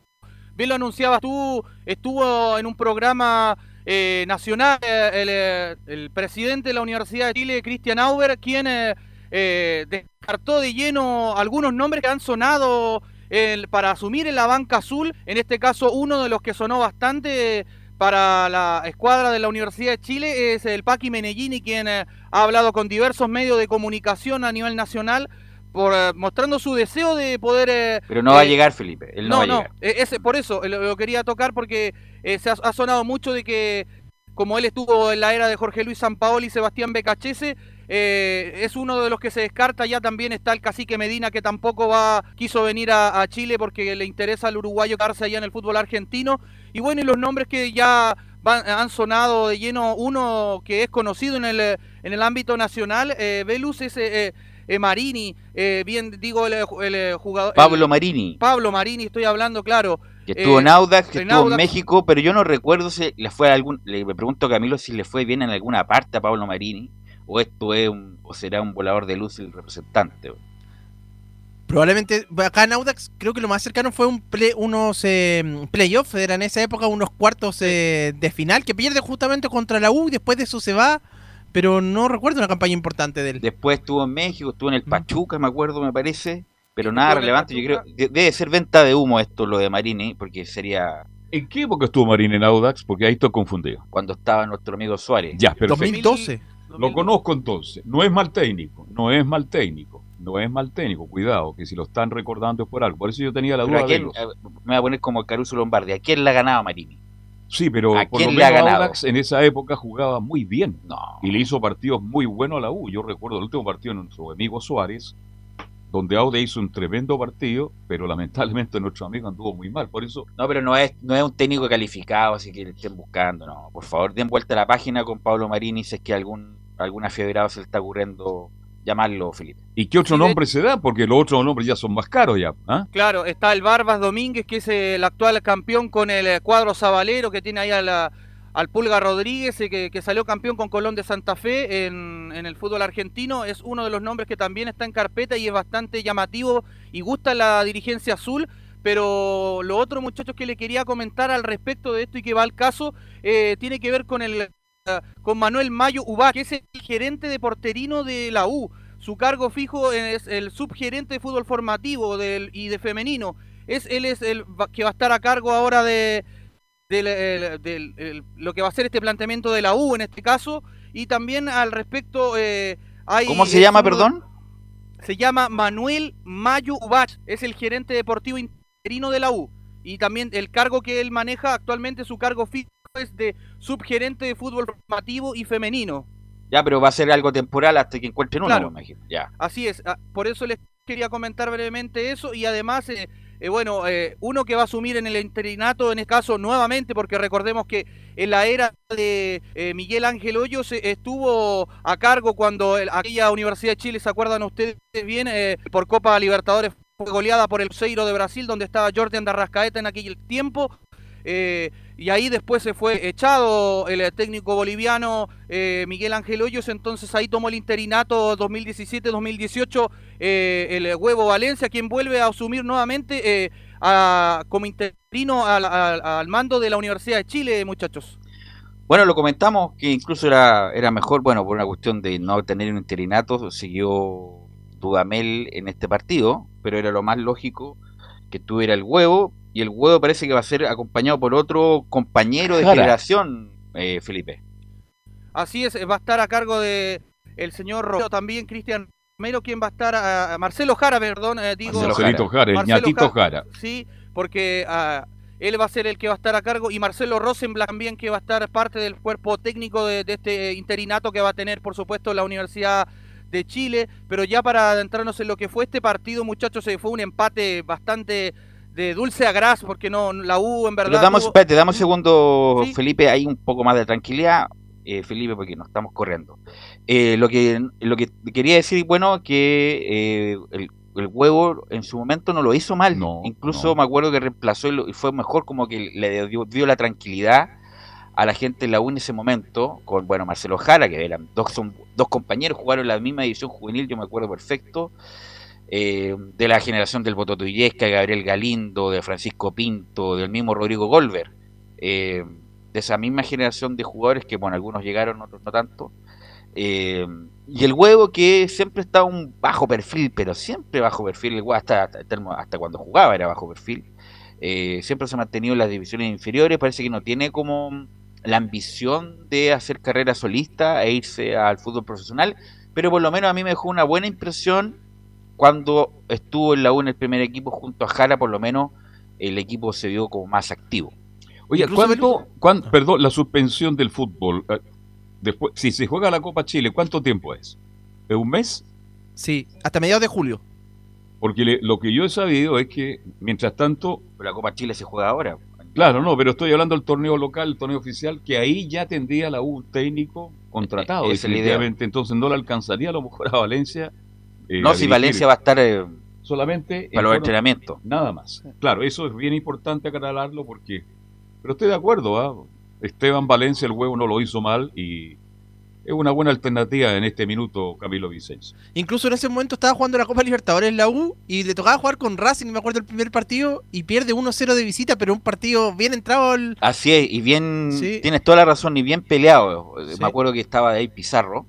bien lo anunciabas tú, estuvo en un programa eh, nacional eh, el, presidente de la Universidad de Chile, Cristian Auber, quien descartó de lleno algunos nombres que han sonado para asumir en la banca azul. En este caso, uno de los que sonó bastante para la escuadra de la Universidad de Chile es el Paqui Menellini, quien eh, ha hablado con diversos medios de comunicación a nivel nacional, por, eh, mostrando su deseo de poder... eh, Pero no va a eh, llegar, Felipe. Él no, va a llegar. ese- por eso lo, lo quería tocar porque se ha, ha sonado mucho de que como él estuvo en la era de Jorge Luis Sampaoli y Sebastián Becachese, eh, es uno de los que se descarta. Ya también está el cacique Medina, que tampoco va, quiso venir a, a Chile porque le interesa al uruguayo quedarse allá en el fútbol argentino. Y bueno, y los nombres que ya van- han sonado de lleno, uno que es conocido en el, en el ámbito nacional, eh, Velus, es eh, eh, Marini, eh, bien digo el, el, eh, jugador... Pablo el- Marini, Pablo Marini, estoy hablando, claro. que estuvo Eh, en Audax, que en estuvo en. México, pero yo no recuerdo si le fue a algún, le pregunto a Camilo si le fue bien en alguna parte a Pablo Marini, o esto es un, o será un volador de luz el representante. Probablemente acá en Audax creo que lo más cercano fue un play- unos eh, playoffs, eran en esa época unos cuartos eh, de final que pierde justamente contra la U y después de eso se va, pero no recuerdo una campaña importante de él. Después estuvo en México, estuvo en el Pachuca, me acuerdo, me parece, pero nada relevante. Yo creo de- debe ser venta de humo esto, lo de Marini, porque sería ¿En qué época estuvo Marín en Audax? Porque ahí estoy confundido. cuando estaba nuestro amigo Suárez. Ya, perfecto. 2012. Lo conozco entonces. No es mal técnico, no es mal técnico, no es mal técnico. Cuidado, que si lo están recordando es por algo. Por eso yo tenía la Pero duda ¿a de los- eh, me voy a poner como Caruso Lombardi. ¿A quién le ha ganado Marini? Sí, pero ¿A por lo quién le ha menos ganado? Audax en esa época jugaba muy bien. No. Y le hizo partidos muy buenos a la U. Yo recuerdo el último partido de nuestro amigo Suárez, donde Audax hizo un tremendo partido, pero lamentablemente nuestro amigo anduvo muy mal. Por eso, No, pero no es, no es un técnico calificado, así que le estén buscando. No, por favor, den vuelta a la página con Pablo Marini si es que algún algún afiebrado se le está ocurriendo llamarlo, Felipe. ¿y qué otro Sí, de- nombre se da? Porque los otros nombres ya son más caros ya. ¿ah? Claro, está el Barbas Domínguez, que es el actual campeón con el eh, cuadro sabalero, que tiene ahí a la- al Pulga Rodríguez, eh, que, que salió campeón con Colón de Santa Fe en, en el fútbol argentino. Es uno de los nombres que también está en carpeta y es bastante llamativo y gusta la dirigencia azul. Pero lo otro, muchachos, que le quería comentar al respecto de esto y que va al caso, eh, tiene que ver con el eh, con Manuel Mayo Ubá, que es el gerente de porterino de la U. Su cargo fijo es el subgerente de fútbol formativo del, y de femenino. Es, él es el que va a estar a cargo ahora de, lo que va a ser este planteamiento de la U en este caso. Y también al respecto eh, hay... ¿Cómo se llama, uno perdón? se llama Manuel Mayo Ubach, es el gerente deportivo interino de la U. Y también el cargo que él maneja actualmente, su cargo fijo es de subgerente de fútbol formativo y femenino. Ya, pero va a ser algo temporal hasta que encuentren uno, Claro. me imagino. Ya. Así es, ah, por eso les quería comentar brevemente eso y además, eh, eh, bueno, eh, uno que va a asumir en el interinato, en este caso nuevamente, porque recordemos que en la era de Miguel Ángel Hoyos estuvo a cargo cuando el- aquella Universidad de Chile, ¿se acuerdan ustedes bien? Por Copa Libertadores fue goleada por el Cruzeiro de Brasil, donde estaba Jordan Darrascaeta en aquel tiempo. Eh, y ahí después se fue echado el técnico boliviano eh, Miguel Ángel Hoyos, entonces ahí tomó el interinato 2017-2018 eh, el Huevo Valencia, quien vuelve a asumir nuevamente eh, como interino al mando de la Universidad de Chile, muchachos. Bueno, lo comentamos que incluso era, era mejor, bueno, por una cuestión de no tener un interinato, siguió Dudamel en este partido, pero era lo más lógico que tuviera el huevo, y el huevo parece que va a ser acompañado por otro compañero de Jara. generación, eh, Felipe. Así es, va a estar a cargo de el señor Romero, también Cristian Romero, quien va a estar, a, a Marcelo Jara, perdón, eh, digo. Marcelito Jara, el Marcelo ñatito Jara. Jara. Sí, porque ah, él va a ser el que va a estar a cargo y Marcelo Rosenblatt también que va a estar parte del cuerpo técnico de, de este interinato que va a tener, por supuesto, la Universidad de Chile. Pero ya para adentrarnos en lo que fue este partido, muchachos, se fue un empate bastante de dulce a gras, porque no la U en verdad. Pero damos, tuvo- espérate, damos un segundo, Sí. Felipe, hay un poco más de tranquilidad, eh, Felipe, porque nos estamos corriendo. Eh, lo que lo que quería decir, bueno, que eh, el, el huevo en su momento no lo hizo mal. Incluso no. me acuerdo que reemplazó y, fue mejor como que le dio, dio la tranquilidad a la gente en la U en ese momento, con bueno Marcelo Jara, que eran dos, son dos compañeros, jugaron la misma división juvenil, yo me acuerdo perfecto, eh, de la generación del Bototo Illesca, Gabriel Galindo, de Francisco Pinto, del mismo Rodrigo Golver, eh, de esa misma generación de jugadores que, bueno, algunos llegaron, otros no tanto. Eh, y el huevo que siempre está un bajo perfil, pero siempre bajo perfil, el hasta, hasta, hasta cuando jugaba era bajo perfil. Eh, siempre se ha mantenido en las divisiones inferiores, parece que no tiene como la ambición de hacer carrera solista e irse al fútbol profesional, pero por lo menos a mí me dejó una buena impresión cuando estuvo en la U en el primer equipo junto a Jara, por lo menos el equipo se vio como más activo. Oye, ¿cuánto, cuán- perdón, la suspensión del fútbol, eh, después, si se juega la Copa Chile, ¿cuánto tiempo es? ¿Es un mes? Sí, hasta mediados de julio. Porque le- lo que yo he sabido es que, mientras tanto, Pero la Copa Chile se juega ahora. claro, no, pero estoy hablando del torneo local, el torneo oficial, que ahí ya tendría la U un técnico contratado, esa es la idea. definitivamente. Entonces no le alcanzaría a lo mejor a Valencia. Eh, no, si Valencia va a estar eh, solamente en para los entrenamientos. Nada más. Claro, eso es bien importante aclararlo porque. Pero estoy de acuerdo, ¿ah? Esteban Valencia, el huevo no lo hizo mal y es una buena alternativa en este minuto, Camilo Vicencio. Incluso en ese momento estaba jugando la Copa Libertadores en la U y le tocaba jugar con Racing, me acuerdo el primer partido, y pierde 1-0 de visita, pero un partido bien entrado al... Así es, y bien, Sí. tienes toda la razón, y bien peleado. Eh, Sí. Me acuerdo que estaba ahí Pizarro,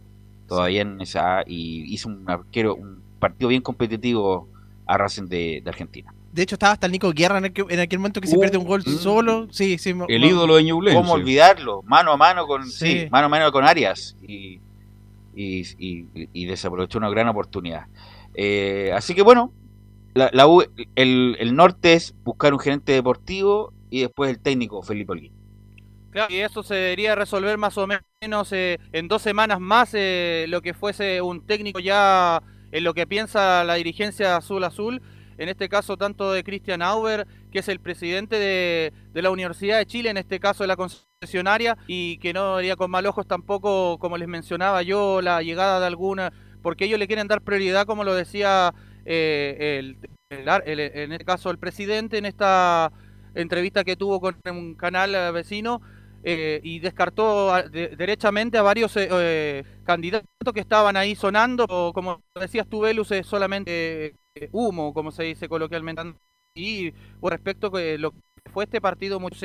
todavía en esa, y hizo un arquero, un partido bien competitivo a Racing de, de Argentina. De hecho estaba hasta el Nico Guerra en aquel, en aquel momento que se Uh, pierde un gol mm. solo. Sí, sí. me- El ídolo de Ñublense. ¿Cómo olvidarlo? Mano a mano con, sí. Sí. mano a mano con Arias, y, y, y- y desaprovechó una gran oportunidad. Eh, así que bueno, la, la U- el, el norte es buscar un gerente deportivo y después el técnico Felipe Holguín. Y eso se debería resolver más o menos eh, en dos semanas más eh, lo que fuese un técnico ya en lo que piensa la dirigencia azul azul. En este caso, tanto de Christian Auber, que es el presidente de, la Universidad de Chile, en este caso de la concesionaria, y que no vería con mal ojos tampoco, como les mencionaba yo, la llegada de alguna, porque ellos le quieren dar prioridad, como lo decía eh, el, el- en este caso el presidente, en esta entrevista que tuvo con un canal eh, vecino, eh, y descartó a- de- derechamente a varios eh, eh, candidatos que estaban ahí sonando, o como decías tú, Velus, es solamente eh, humo, como se dice coloquialmente. Y por respecto que lo que fue este partido, mucho,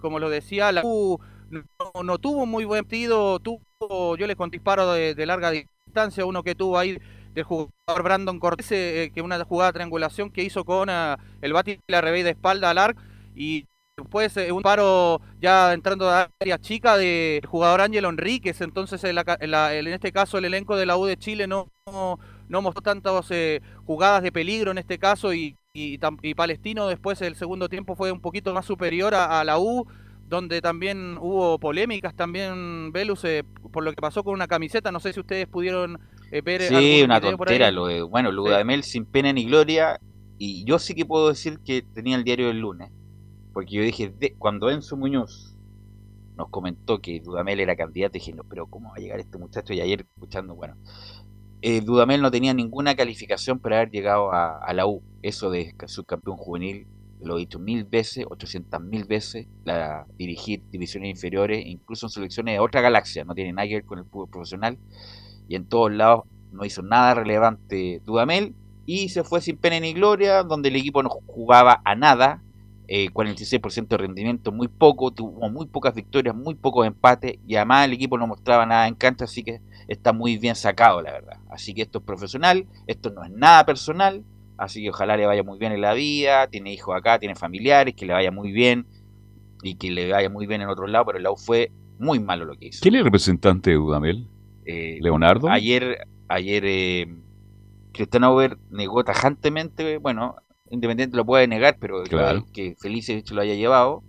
como lo decía, la U no, no tuvo muy buen partido, tuvo, yo les con disparo de, larga distancia, uno que tuvo ahí del jugador Brandon Cortés, que una jugada de triangulación que hizo con ah, el bati la revés de espalda al arco y después eh, un paro ya entrando a área chica del jugador Ángel Enríquez, entonces en, la en la- en este caso el elenco de la U de Chile no, no, no mostró tantas eh, jugadas de peligro en este caso y, y, y Palestino después el segundo tiempo fue un poquito más superior a, a la U donde también hubo polémicas también Velus eh, por lo que pasó con una camiseta no sé si ustedes pudieron eh, ver Sí, una tontera lo de, bueno, lo de Amel sin pena ni gloria. Y yo sí que puedo decir que tenía el diario del lunes. Porque yo dije, de- cuando Enzo Muñoz nos comentó que Dudamel era candidato, dije, pero ¿cómo va a llegar este muchacho? Y ayer escuchando, bueno, eh, Dudamel no tenía ninguna calificación para haber llegado a, la U. Eso de ca- subcampeón juvenil, lo he dicho mil veces, ochocientas mil veces, la, dirigir divisiones inferiores, incluso en selecciones de otra galaxia, no tiene nada que ver con el fútbol profesional y en todos lados no hizo nada relevante Dudamel y se fue sin pena ni gloria, donde el equipo no jugaba a nada, eh, 46% de rendimiento, muy poco, tuvo muy pocas victorias, muy pocos empates y además el equipo no mostraba nada en cancha, así que está muy bien sacado, la verdad. Así que esto es profesional, esto no es nada personal, así que ojalá le vaya muy bien en la vida, tiene hijos acá, tiene familiares, que le vaya muy bien y que le vaya muy bien en otro lado, pero el lado fue muy malo lo que hizo. ¿Quién es el representante de Dudamel? Eh, ¿Leonardo? Ayer, ayer eh, Cristian Auber negó tajantemente, bueno, Independiente lo puede negar, pero Claro. que Felicevich lo haya llevado,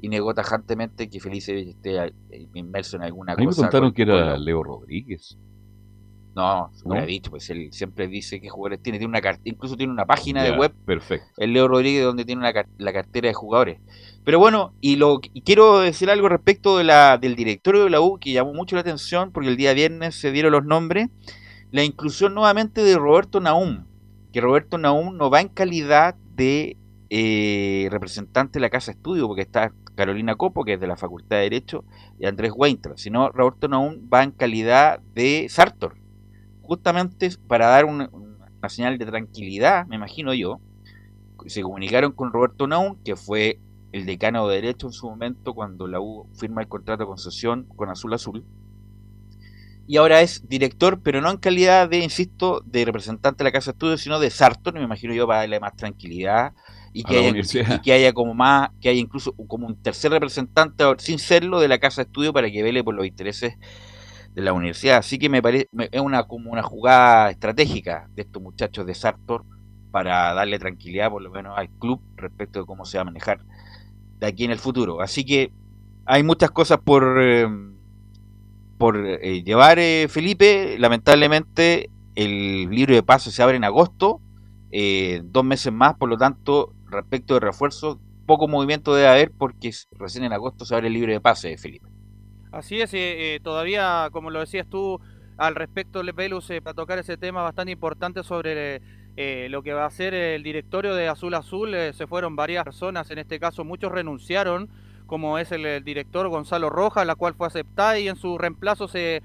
y negó tajantemente que Felicevich esté eh, inmerso en alguna A mí me cosa. contaron con- que era Leo Rodríguez. No, se ¿No? dicho, pues él siempre dice qué jugadores tiene, tiene una car- incluso tiene una página Ya, de web Perfecto. el Leo Rodríguez donde tiene una car- la cartera de jugadores. Pero bueno, y lo y quiero decir algo respecto de la, del directorio de la U que llamó mucho la atención porque el día viernes se dieron los nombres. La inclusión nuevamente de Roberto Naum, que Roberto Naum no va en calidad de eh, representante de la Casa Estudio, porque está Carolina Copo, que es de la Facultad de Derecho, y Andrés Weintraub, sino Roberto Naum va en calidad de Sartor, justamente para dar una, señal de tranquilidad, me imagino yo, se comunicaron con Roberto Naum, que fue el decano de Derecho en su momento cuando la U firma el contrato de concesión con Azul Azul. Y ahora es director, pero no en calidad de, insisto, de representante de la Casa de Estudios, sino de Sartor, me imagino yo, para darle más tranquilidad y que, haya, y que haya como más, que haya incluso como un tercer representante, sin serlo, de la Casa de Estudio para que vele por los intereses de la universidad. Así que me parece es una como una jugada estratégica de estos muchachos de Sartor para darle tranquilidad por lo menos al club respecto de cómo se va a manejar de aquí en el futuro. Así que hay muchas cosas por eh, por eh, llevar eh, Felipe, lamentablemente el libro de paso se abre en agosto, eh, dos meses más, por lo tanto, respecto de refuerzos, poco movimiento debe haber porque recién en agosto se abre el libro de pase, Felipe. Así es, todavía, como lo decías tú, al respecto, Velus, para tocar ese tema bastante importante sobre lo que va a ser el directorio de Azul Azul, se fueron varias personas, en este caso muchos renunciaron, como es el, director Gonzalo Rojas, la cual fue aceptada y en su reemplazo se,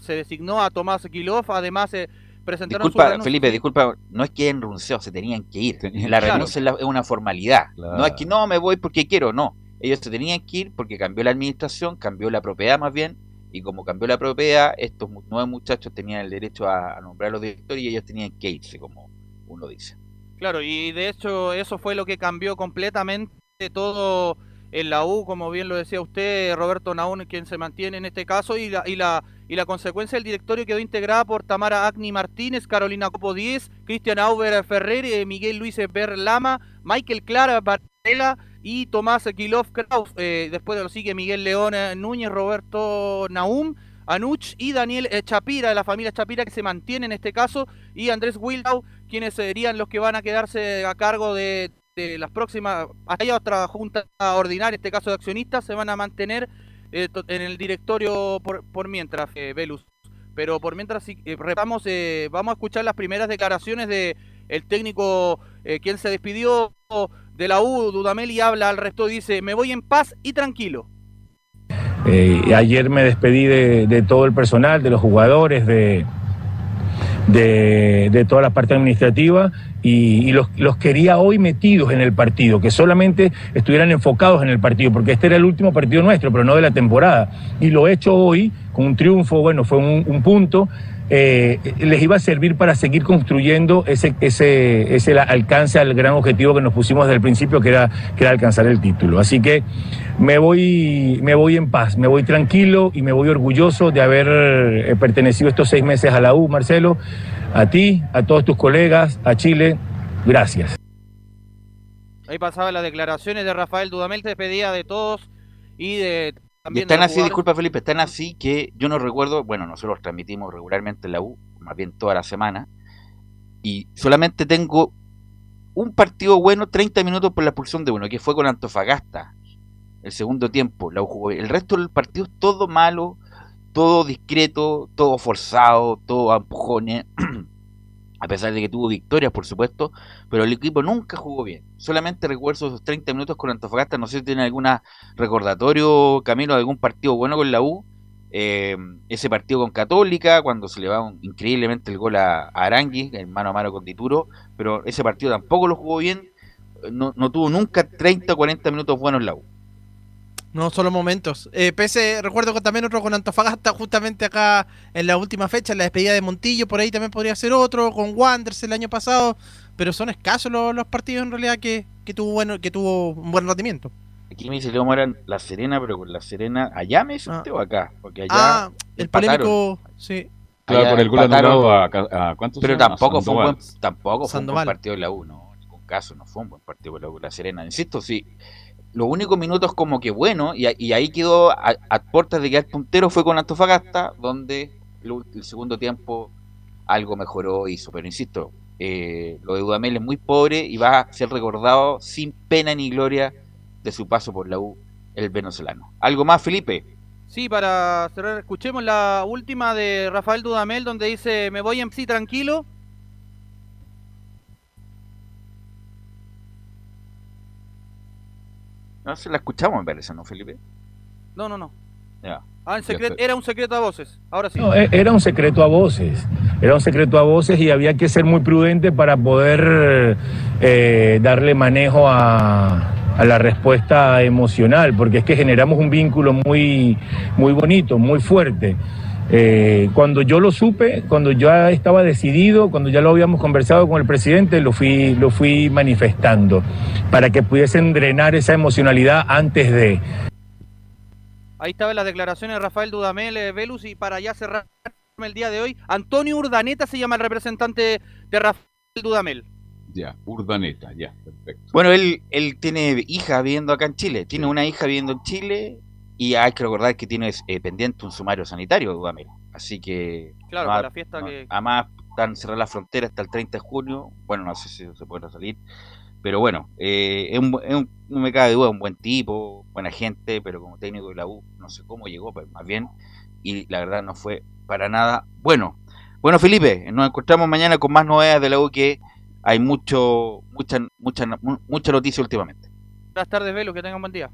se designó a Tomás Quilov. Además, se presentaron disculpa, Felipe, disculpa, no es que renunciado, se tenían que ir. La renuncia es, una formalidad. No es que no me voy porque quiero, no. Ellos se tenían que ir porque cambió la administración, cambió la propiedad más bien, y como cambió la propiedad, estos nueve muchachos tenían el derecho a, a nombrar a los directores y ellos tenían que irse, como uno dice. Claro, y de hecho eso fue lo que cambió completamente todo en la U, como bien lo decía usted, Roberto Naún, quien se mantiene en este caso, y la, y la, y la consecuencia del directorio quedó integrada por Tamara Agni Martínez, Carolina Copo 10, Cristian Auber Ferrer, eh, Miguel Luis Berlama, Michael Clara Varela y Tomás Kilov Kraus. Eh, después lo sigue Miguel León eh, Núñez, Roberto Naum. Anuch y Daniel Chapira, de la familia Chapira, que se mantiene en este caso, y Andrés Wildau, quienes serían los que van a quedarse a cargo de, las próximas, hay otra junta ordinaria, este caso de accionistas, se van a mantener eh, en el directorio por, mientras, eh, Velus. Pero por mientras, eh, vamos, eh, vamos a escuchar las primeras declaraciones de el técnico quien se despidió de la U, Dudamel, y habla al resto, dice, me voy en paz y tranquilo. ayer me despedí de, todo el personal, de los jugadores, de, de, de toda la parte administrativa y, los, los, quería hoy metidos en el partido, que solamente estuvieran enfocados en el partido, porque este era el último partido nuestro, pero no de la temporada. Y lo he hecho hoy con un triunfo, bueno, fue un, punto, eh, les iba a servir para seguir construyendo ese, ese, ese alcance al gran objetivo que nos pusimos desde el principio, que era, que era alcanzar el título. Así que me voy, me voy en paz, me voy tranquilo y me voy orgulloso de haber eh, pertenecido estos seis meses a la U, Marcelo a ti, a todos tus colegas, a Chile, gracias. Ahí pasaban las declaraciones de Rafael Dudamel, te despedía de todos y de... También están así, disculpa Felipe, están así que yo no recuerdo, bueno, nosotros transmitimos regularmente en la U, más bien toda la semana, y solamente tengo un partido bueno, 30 minutos por la expulsión de uno, que fue con Antofagasta, el segundo tiempo, la U jugó. El resto del partido es todo malo, todo discreto, todo forzado, todo a empujones, a pesar de que tuvo victorias, por supuesto, pero el equipo nunca jugó bien. Solamente recuerdo esos 30 minutos con Antofagasta, no sé si tiene algún recordatorio, Camino, de algún partido bueno con la U. Eh, ese partido con Católica, cuando se le va increíblemente el gol a, Arangui, en mano a mano con Dituro, pero ese partido tampoco lo jugó bien, no, no tuvo nunca 30 o 40 minutos buenos la U. No solo momentos. Eh, pese, recuerdo que también otro con Antofagasta, justamente acá en la última fecha, en la despedida de Montillo, por ahí también podría ser otro, con Wanderers el año pasado, pero son escasos los, partidos en realidad que, tuvo bueno, que tuvo un buen rendimiento. Aquí me dice Leo Morán La Serena, pero con La Serena, ¿allá me dice ah. o acá? Porque allá ah, el polémico, sí. Claro, por el gol anulado a, a, cuántos Pero tampoco fue, un buen, tampoco fue un buen partido de la U, no, en ningún caso no fue un buen partido de la U, La Serena. Insisto, sí, los únicos minutos como que bueno, y, ahí quedó a, puertas de quedar puntero, fue con Antofagasta, donde el, segundo tiempo algo mejoró, hizo. Pero insisto, eh, lo de Dudamel es muy pobre y va a ser recordado sin pena ni gloria de su paso por la U, el venezolano. ¿Algo más, Felipe? Sí, para cerrar, escuchemos la última de Rafael Dudamel, donde dice, me voy en sí tranquilo, No se la escuchamos, me parece, ¿no, Felipe? No, no, no. Ah, era un secreto a voces, ahora sí. E-, era un secreto a voces, era un secreto a voces y había que ser muy prudente para poder eh, darle manejo a, a, la respuesta emocional, porque es que generamos un vínculo muy, muy bonito, muy fuerte. Eh, cuando yo lo supe, cuando ya estaba decidido, cuando ya lo habíamos conversado con el presidente, lo fui, lo fui manifestando para que pudiesen drenar esa emocionalidad antes de. Ahí estaban las declaraciones de Rafael Dudamel, eh, Velus, y para ya cerrar el día de hoy, Antonio Urdaneta se llama el representante de Rafael Dudamel. Ya, Urdaneta, ya, perfecto. Bueno, él, él tiene hija viviendo acá en Chile, tiene una hija viviendo en Chile Y hay que recordar que tiene eh, pendiente un sumario sanitario, Dudamel. Así que. Claro, la fiesta que. Además, están cerradas las fronteras hasta el 30 de junio. Bueno, no sé si se podrá salir. Pero bueno, eh, es un, es un- no me cabe duda, un buen tipo, buena gente, pero como técnico de la U, no sé cómo llegó, pero más bien. Y la verdad no fue para nada bueno. Bueno, Felipe, nos encontramos mañana con más novedades de la U que hay mucho, mucha, mucha, mucha noticia últimamente. Buenas tardes, Velo, que tengan buen día.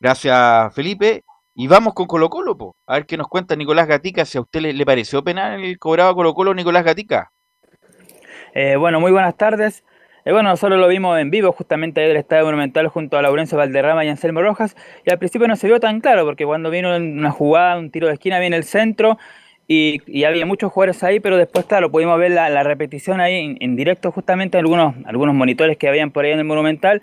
Gracias, Felipe. Y vamos con Colo Colo, po. a ver qué nos cuenta Nicolás Gatica, si a usted le, pareció penal el cobrado a Colo Colo Nicolás Gatica. Eh, bueno, muy buenas tardes. Eh, bueno, nosotros lo vimos en vivo justamente ahí del Estadio Monumental junto a Laurencio Valderrama y Anselmo Rojas. Y al principio no se vio tan claro porque cuando vino una jugada, un tiro de esquina, viene el centro y, y había muchos jugadores ahí, pero después, claro, pudimos ver la, la repetición ahí en, en directo justamente en algunos, algunos monitores que habían por ahí en el Monumental.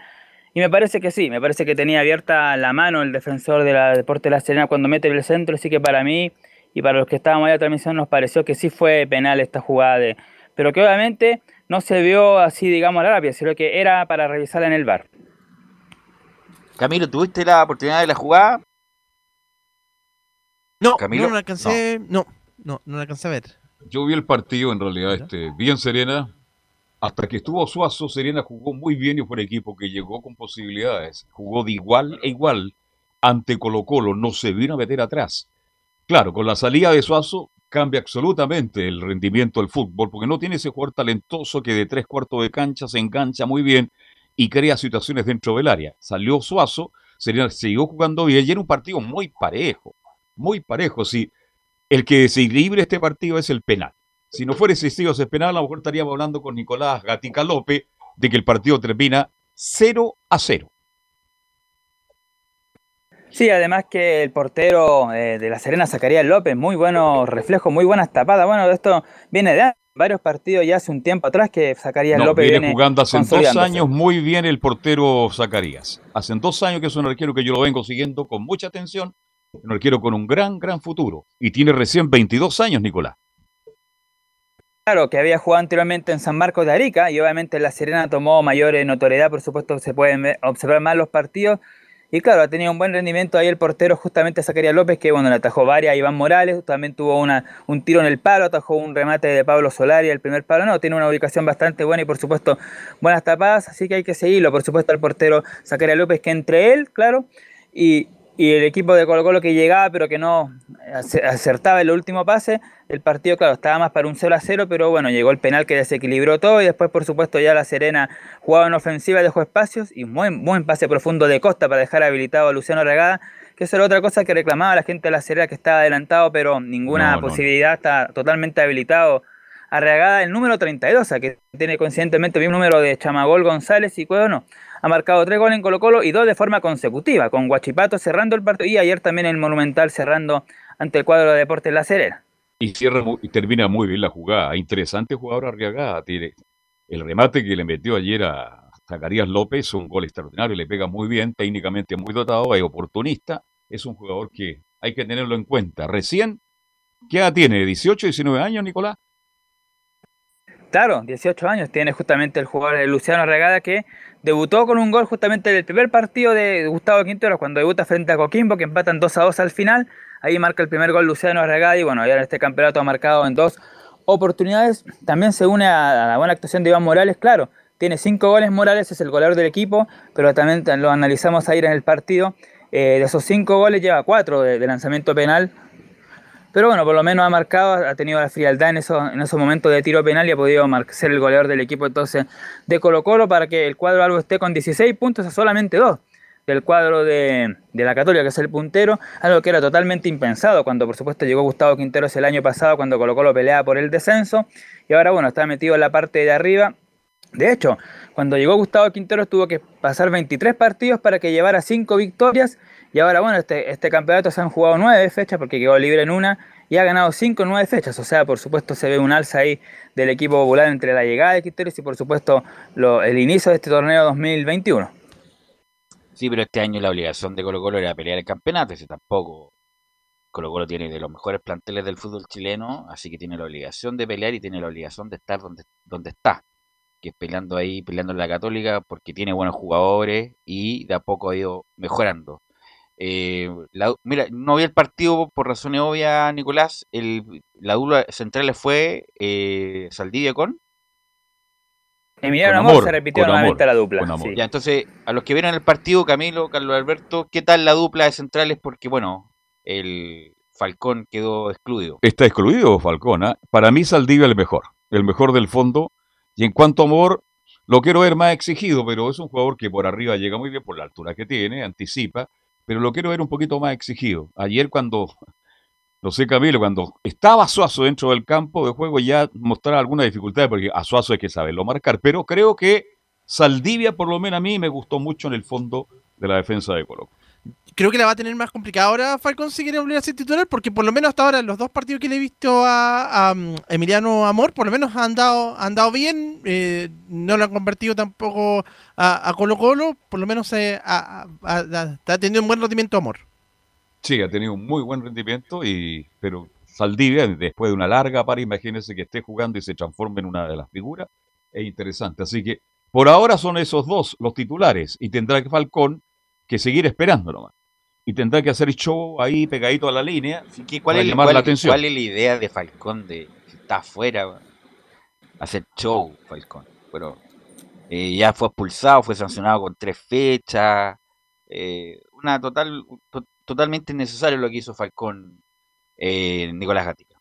Y me parece que sí, me parece que tenía abierta la mano el defensor de la Deporte de la Serena cuando mete el centro, así que para mí y para los que estábamos ahí en la transmisión nos pareció que sí fue penal esta jugada de, pero que obviamente no se vio así, digamos, a la rápida, sino que era para revisarla en el bar. Camilo, ¿tuviste la oportunidad de la jugada? No, Camilo, no, no la alcancé. No, no, no la alcancé a ver. Yo vi el partido en realidad, este, bien Serena. Hasta que estuvo Suazo, Serena jugó muy bien y fue un equipo que llegó con posibilidades. Jugó de igual e igual ante Colo Colo, no se vino a meter atrás. Claro, con la salida de Suazo cambia absolutamente el rendimiento del fútbol, porque no tiene ese jugador talentoso que de tres cuartos de cancha se engancha muy bien y crea situaciones dentro del área. Salió Suazo, Serena siguió jugando bien y era un partido muy parejo, muy parejo. Si el que desequilibra este partido es el penal. Si no fuera ese penal, a lo mejor estaríamos hablando con Nicolás Gatica López de que el partido termina 0 a 0. Sí, además que el portero eh, de la Serena, Zacarías López, muy buenos reflejos, muy buenas tapadas. Bueno, esto viene de varios partidos ya hace un tiempo atrás que Zacarías No, López viene, viene jugando hace dos años muy bien el portero Zacarías. Hace dos años que es un arquero que yo lo vengo siguiendo con mucha atención. Un arquero con un gran, gran futuro. Y tiene recién 22 años, Nicolás. Claro, que había jugado anteriormente en San Marcos de Arica y obviamente la Serena tomó mayor eh, notoriedad, por supuesto se pueden observar más los partidos. Y claro, ha tenido un buen rendimiento ahí el portero justamente Zacarías López, que bueno, le atajó varias a Iván Morales, también tuvo un tiro en el palo, atajó un remate de Pablo Solari, el primer palo, no, tiene una ubicación bastante buena y por supuesto buenas tapadas, así que hay que seguirlo, por supuesto al portero Zacarías López, que entre él, claro, y, y el equipo de Colo Colo que llegaba pero que no ace- acertaba el último pase, el partido claro estaba más para un 0 a 0, pero bueno, llegó el penal que desequilibró todo y después por supuesto ya la Serena jugaba en ofensiva, dejó espacios y muy buen pase profundo de Costa para dejar habilitado a Luciano Regada, que eso era otra cosa que reclamaba la gente de la Serena que estaba adelantado, pero ninguna No, no, no. posibilidad, está totalmente habilitado. Arreagada el número 32, o sea, que tiene coincidentemente el mismo número de Chamagol González y Cuevo no. Ha marcado tres goles en Colo Colo y dos de forma consecutiva, con Guachipato cerrando el partido y ayer también el Monumental cerrando ante el cuadro de Deportes La Serena. Y, cierra y termina muy bien la jugada. Interesante jugador Arriagada. El remate que le metió ayer a Zacarías López, un gol extraordinario, le pega muy bien, técnicamente muy dotado, es oportunista. Es un jugador que hay que tenerlo en cuenta. Recién, ¿qué edad tiene? ¿18, 19 años, Nicolás? Claro, 18 años tiene justamente el jugador Luciano Regada que debutó con un gol justamente del primer partido de Gustavo Quinteros cuando debuta frente a Coquimbo que empatan 2 a 2 al final. Ahí marca el primer gol Luciano Regada y bueno, ya en este campeonato ha marcado en dos oportunidades. También se une a la buena actuación de Iván Morales, claro. Tiene cinco goles Morales, es el goleador del equipo, pero también lo analizamos ayer en el partido. Eh, de esos cinco goles lleva cuatro de, de lanzamiento penal, pero bueno, por lo menos ha marcado, ha tenido la frialdad en, eso, en esos momentos de tiro penal y ha podido ser el goleador del equipo entonces de Colo Colo para que el cuadro algo esté con 16 puntos a solamente dos del cuadro de, de la Católica, que es el puntero, algo que era totalmente impensado cuando por supuesto llegó Gustavo Quinteros el año pasado cuando Colo Colo peleaba por el descenso y ahora bueno, está metido en la parte de arriba. De hecho, cuando llegó Gustavo Quinteros tuvo que pasar 23 partidos para que llevara 5 victorias y ahora, bueno, este, este campeonato se han jugado 9 fechas porque quedó libre en una y ha ganado 5 en 9 fechas. O sea, por supuesto se ve un alza ahí del equipo popular entre la llegada de Quinteros y por supuesto el inicio de este torneo 2021. Sí, pero este año la obligación de Colo Colo era pelear el campeonato, ese tampoco. Colo Colo tiene de los mejores planteles del fútbol chileno, así que tiene la obligación de pelear y tiene la obligación de estar donde, donde está, que es peleando ahí, peleando en la Católica, porque tiene buenos jugadores y de a poco ha ido mejorando. Eh, la- mira, no vi el partido por razones obvias, Nicolás. El, la dupla central fue eh, Saldivia con. Emiliano Con Amor, amor, se repitió con nuevamente amor, la dupla. con amor. sí. Ya, entonces, a los que vieron el partido, Camilo, Carlos Alberto, ¿qué tal la dupla de centrales? Porque, bueno, el Falcón quedó excluido. Está excluido Falcón. ¿ah? Para mí Saldivia es el mejor, el mejor del fondo. Y en cuanto a Amor, lo quiero ver más exigido, pero es un jugador que por arriba llega muy bien por la altura que tiene, anticipa, pero lo quiero ver un poquito más exigido. Ayer cuando, no sé Camilo, cuando estaba Suazo dentro del campo de juego ya mostraba alguna dificultad, porque a Suazo hay que saberlo marcar, pero creo que Saldivia por lo menos a mí me gustó mucho en el fondo de la defensa de Colo. Creo que la va a tener más complicada ahora Falcón si quiere volver a ser titular, porque por lo menos hasta ahora los dos partidos que le he visto a, a, um, Emiliano Amor, por lo menos han dado, han dado bien, eh, no lo han convertido tampoco a, a Colo Colo, por lo menos eh, ha- ha tenido un buen rendimiento Amor. Sí, ha tenido un muy buen rendimiento, y, pero Saldivia, después de una larga para, imagínense que esté jugando y se transforme en una de las figuras, es interesante. Así que por ahora son esos dos los titulares, y tendrá que Falcón que seguir esperando nomás. Y tendrá que hacer show ahí pegadito a la línea ¿Qué- ¿Cuál, para es, llamar cuál- la atención. cuál es la idea de Falcón de si está afuera? Hacer show, Falcón. Pero eh, ya fue expulsado, fue sancionado con tres fechas. eh, una total, to- totalmente innecesario lo que hizo Falcón eh, Nicolás Gatica.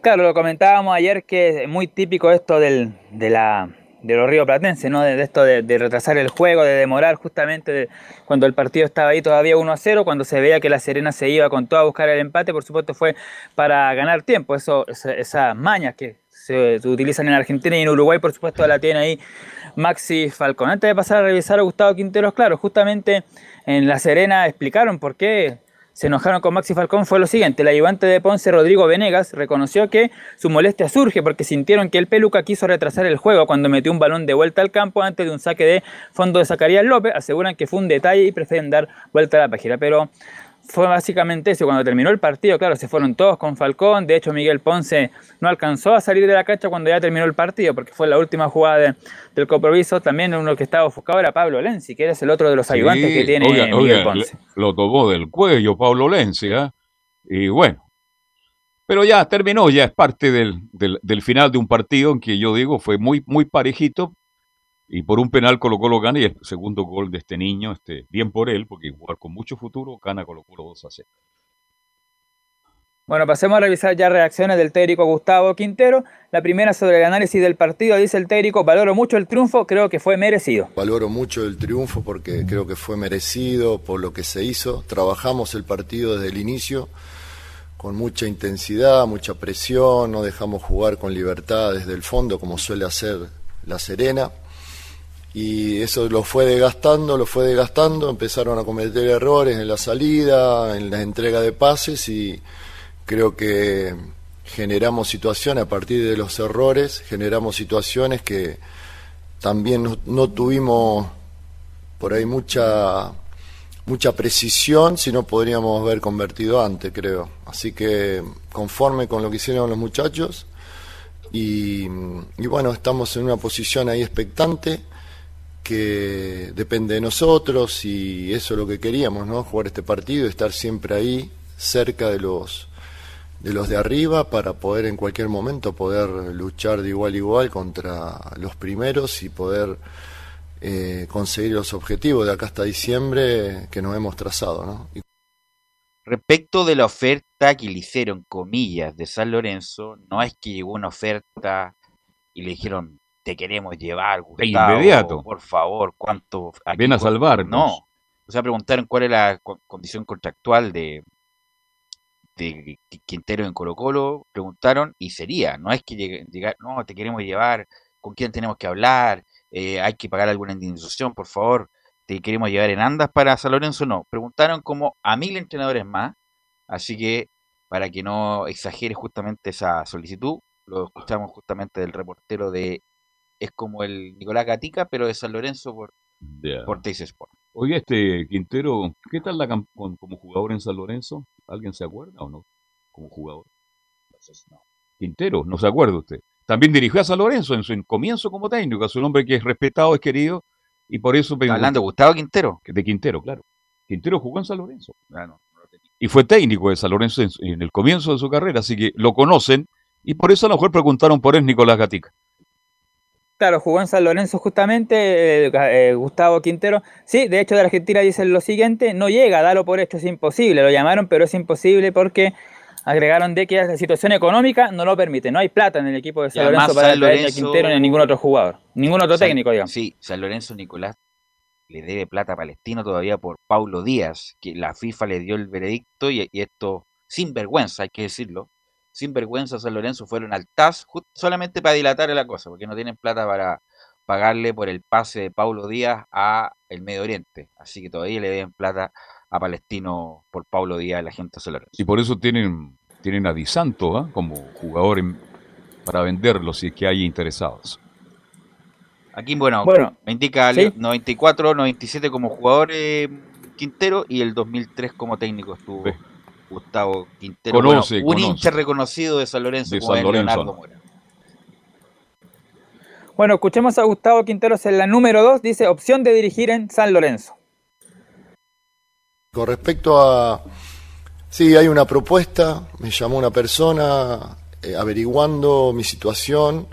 Claro, lo comentábamos ayer que es muy típico esto del, de, la, de los ríos platenses, ¿no? De, esto de, retrasar el juego, de demorar justamente cuando el partido estaba ahí todavía 1 a 0, cuando se veía que la Serena se iba con todo a buscar el empate, por supuesto fue para ganar tiempo, eso, esa- esas mañas que se utilizan en Argentina y en Uruguay, por supuesto la tiene ahí Maxi Falcón. Antes de pasar a revisar a Gustavo Quinteros, claro, justamente en La Serena explicaron por qué se enojaron con Maxi Falcón fue lo siguiente. El ayudante de Ponce, Rodrigo Venegas, reconoció que su molestia surge porque sintieron que el Peluca quiso retrasar el juego cuando metió un balón de vuelta al campo antes de un saque de fondo de Zacarías López. Aseguran que fue un detalle y prefieren dar vuelta a la página. Pero fue básicamente eso. Cuando terminó el partido, claro, se fueron todos con Falcón. De hecho, Miguel Ponce no alcanzó a salir de la cancha cuando ya terminó el partido, porque fue la última jugada de- del compromiso. También uno que estaba ofuscado era Pablo Lenzi, que es el otro de los ayudantes Sí, que tiene oiga, Miguel oiga, Ponce. le- lo tomó del cuello Pablo Lenzi, ¿ah? Y bueno. Pero ya terminó, ya es parte del, del, del final de un partido en que yo digo fue muy, muy parejito. Y por un penal Colo Colo gana y el segundo gol de este niño, este, bien por él, porque jugar con mucho futuro, gana Colo Colo 2 a 0. Bueno, pasemos a revisar ya reacciones del técnico Gustavo Quintero. La primera sobre el análisis del partido, dice el técnico, valoro mucho el triunfo, creo que fue merecido. Valoro mucho el triunfo porque creo que fue merecido por lo que se hizo. Trabajamos el partido desde el inicio con mucha intensidad, mucha presión, no dejamos jugar con libertad desde el fondo como suele hacer la Serena. Y eso lo fue desgastando, lo fue desgastando, empezaron a cometer errores en la salida, en la entrega de pases y creo que generamos situaciones a partir de los errores, generamos situaciones que también no, no tuvimos por ahí mucha mucha precisión si no podríamos haber convertido antes, creo. Así que conforme con lo que hicieron los muchachos y, y bueno, estamos en una posición ahí expectante que depende de nosotros y eso es lo que queríamos, ¿no? Jugar este partido, estar siempre ahí cerca de los de los de arriba para poder en cualquier momento poder luchar de igual a igual contra los primeros y poder eh, conseguir los objetivos de acá hasta diciembre que nos hemos trazado, ¿no? Respecto de la oferta que le hicieron, comillas, de San Lorenzo, no es que llegó una oferta y le dijeron, te queremos llevar, Gustavo, inmediato. por favor, ¿cuánto? aquí Ven a salvarnos. No, o sea, preguntaron cuál es la co- condición contractual de, de Qui- Quintero en Colo Colo, preguntaron y sería, no es que llegue- llegar, no, te queremos llevar, ¿con quién tenemos que hablar? Eh, hay que pagar alguna indemnización, por favor, te queremos llevar en andas para San Lorenzo, no, preguntaron como a mil entrenadores más, así que para que no exagere justamente esa solicitud, lo escuchamos justamente del reportero de, es como el Nicolás Gatica, pero de San Lorenzo por, Ya. por Teis Sport. Oye, este Quintero, ¿qué tal la con- como jugador en San Lorenzo? ¿Alguien se acuerda o no? Como jugador. Quintero, no se acuerda usted. También dirigió a San Lorenzo en su comienzo como técnico, es un hombre que es respetado, es querido, y por eso... ¿Está hablando de Gustavo Quintero? De Quintero, claro. Quintero jugó en San Lorenzo. y fue técnico de San Lorenzo en, en, el comienzo de su carrera, así que lo conocen y por eso a lo mejor preguntaron por él Nicolás Gatica. Claro, jugó en San Lorenzo justamente, eh, eh, Gustavo Quintero. Sí, de hecho de Argentina dicen lo siguiente, no llega, dalo por hecho, es imposible. Lo llamaron, pero es imposible porque agregaron de que la situación económica no lo permite. No hay plata en el equipo de San Lorenzo para San Lorenzo, a Quintero ni a ningún otro jugador. Ningún otro técnico, digamos. Sí, San Lorenzo Nicolás le debe plata a Palestino todavía por Paulo Díaz, que la FIFA le dio el veredicto y, y esto sin vergüenza, hay que decirlo, sin vergüenza San Lorenzo fueron al TAS solamente para dilatar la cosa, porque no tienen plata para pagarle por el pase de Paulo Díaz a el Medio Oriente. Así que todavía le deben plata a Palestino por Paulo Díaz la gente de San Lorenzo. Y por eso tienen, tienen a Di Santo ¿ah? como jugador para venderlo si es que hay interesados. Aquí, bueno, me indica 94, 97 como jugador eh, Quintero y el 2003 como técnico estuvo. Gustavo Quintero. un hincha reconocido de San Lorenzo como Leonardo Mora. Bueno, escuchemos a Gustavo Quinteros en la número 2, dice opción de dirigir en San Lorenzo. Con respecto a... Sí, hay una propuesta, me llamó una persona eh, averiguando mi situación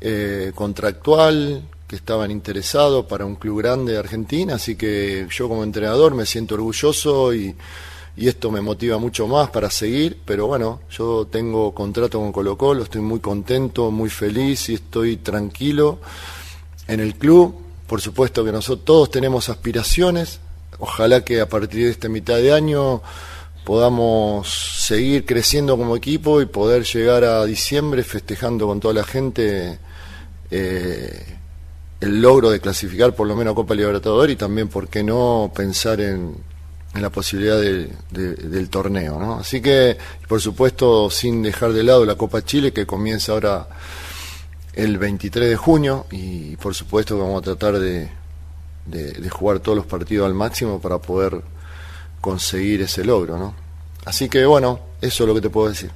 eh, contractual, que estaban interesados para un club grande de Argentina, así que yo como entrenador me siento orgulloso y y esto me motiva mucho más para seguir, pero bueno, yo tengo contrato con Colo Colo, estoy muy contento, muy feliz y estoy tranquilo en el club. Por supuesto que nosotros todos tenemos aspiraciones, ojalá que a partir de esta mitad de año podamos seguir creciendo como equipo y poder llegar a diciembre festejando con toda la gente eh, el logro de clasificar por lo menos a Copa Libertadores y también, ¿por qué no pensar en, en la posibilidad del torneo. ¿no? Así que, por supuesto, sin dejar de lado la Copa Chile, que comienza ahora el 23 de junio, y por supuesto vamos a tratar de, de, jugar todos los partidos al máximo para poder conseguir ese logro. ¿no? Así que, bueno, eso es lo que te puedo decir.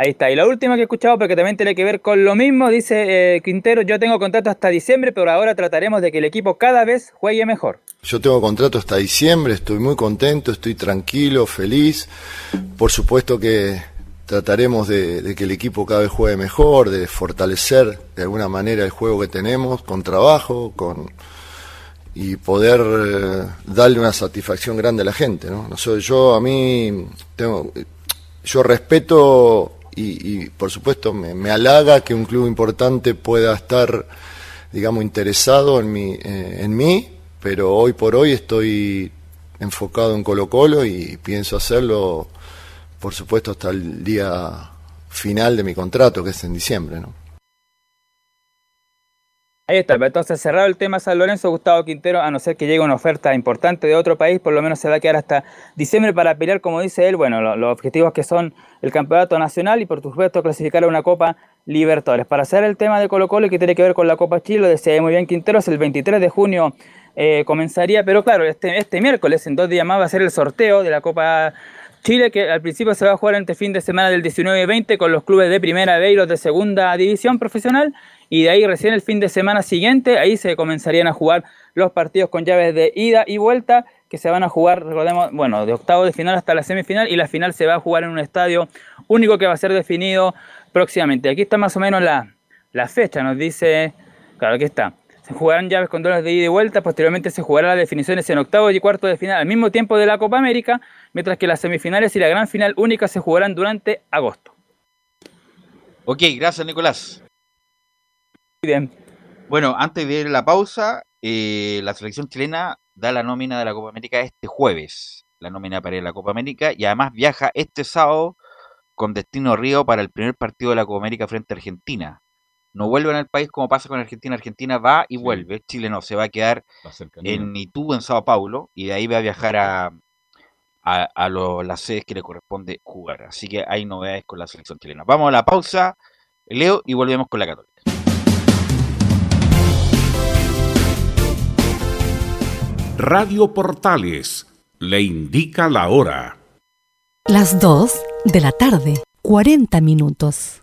Ahí está. Y la última que he escuchado, porque también tiene que ver con lo mismo, dice eh, Quintero, yo tengo contrato hasta diciembre, pero ahora trataremos de que el equipo cada vez juegue mejor. Yo tengo contrato hasta diciembre, estoy muy contento, estoy tranquilo, feliz. Por supuesto que trataremos de, que el equipo cada vez juegue mejor, de fortalecer de alguna manera el juego que tenemos, con trabajo, con y poder eh, darle una satisfacción grande a la gente. ¿no? yo a mí tengo, yo respeto y, por supuesto me, halaga que un club importante pueda estar, digamos, interesado en, eh, en mí, pero hoy por hoy estoy enfocado en Colo Colo y pienso hacerlo, por supuesto, hasta el día final de mi contrato, que es en diciembre, ¿no? Ahí está, entonces cerrado el tema San Lorenzo, Gustavo Quintero, a no ser que llegue una oferta importante de otro país, por lo menos se va a quedar hasta diciembre para pelear, como dice él, bueno, los objetivos que son el campeonato nacional y por supuesto clasificar a una Copa Libertadores. Para hacer el tema de Colo Colo y que tiene que ver con la Copa Chile, lo decía muy bien Quintero, es el 23 de junio eh, comenzaría, pero claro, este, este miércoles, en dos días más, va a ser el sorteo de la Copa Chile, que al principio se va a jugar entre fin de semana del 19 y 20 con los clubes de primera B y los de segunda división profesional y de ahí recién el fin de semana siguiente, ahí se comenzarían a jugar los partidos con llaves de ida y vuelta que se van a jugar, recordemos, bueno, de octavo de final hasta la semifinal y la final se va a jugar en un estadio único que va a ser definido próximamente. Aquí está más o menos la, fecha, nos dice, claro, aquí está. Se jugarán llaves con duelos de ida y vuelta, posteriormente se jugarán las definiciones en octavo y cuarto de final al mismo tiempo de la Copa América, mientras que las semifinales y la gran final única se jugarán durante agosto. Ok, gracias Nicolás. Bien. Bueno, antes de ir a la pausa, eh, la selección chilena da la nómina de la Copa América este jueves. La nómina para ir a la Copa América y además viaja este sábado con destino Río para el primer partido de la Copa América frente a Argentina. No vuelven al país como pasa con Argentina. Argentina va y vuelve. Chile no, se va a quedar en Itu, en Sao Paulo, y de ahí va a viajar a, a, las sedes que le corresponde jugar. Así que hay novedades con la selección chilena. Vamos a la pausa, Leo, y volvemos con la Católica. Radio Portales le indica la hora. Las 2 de la tarde, 40 minutos.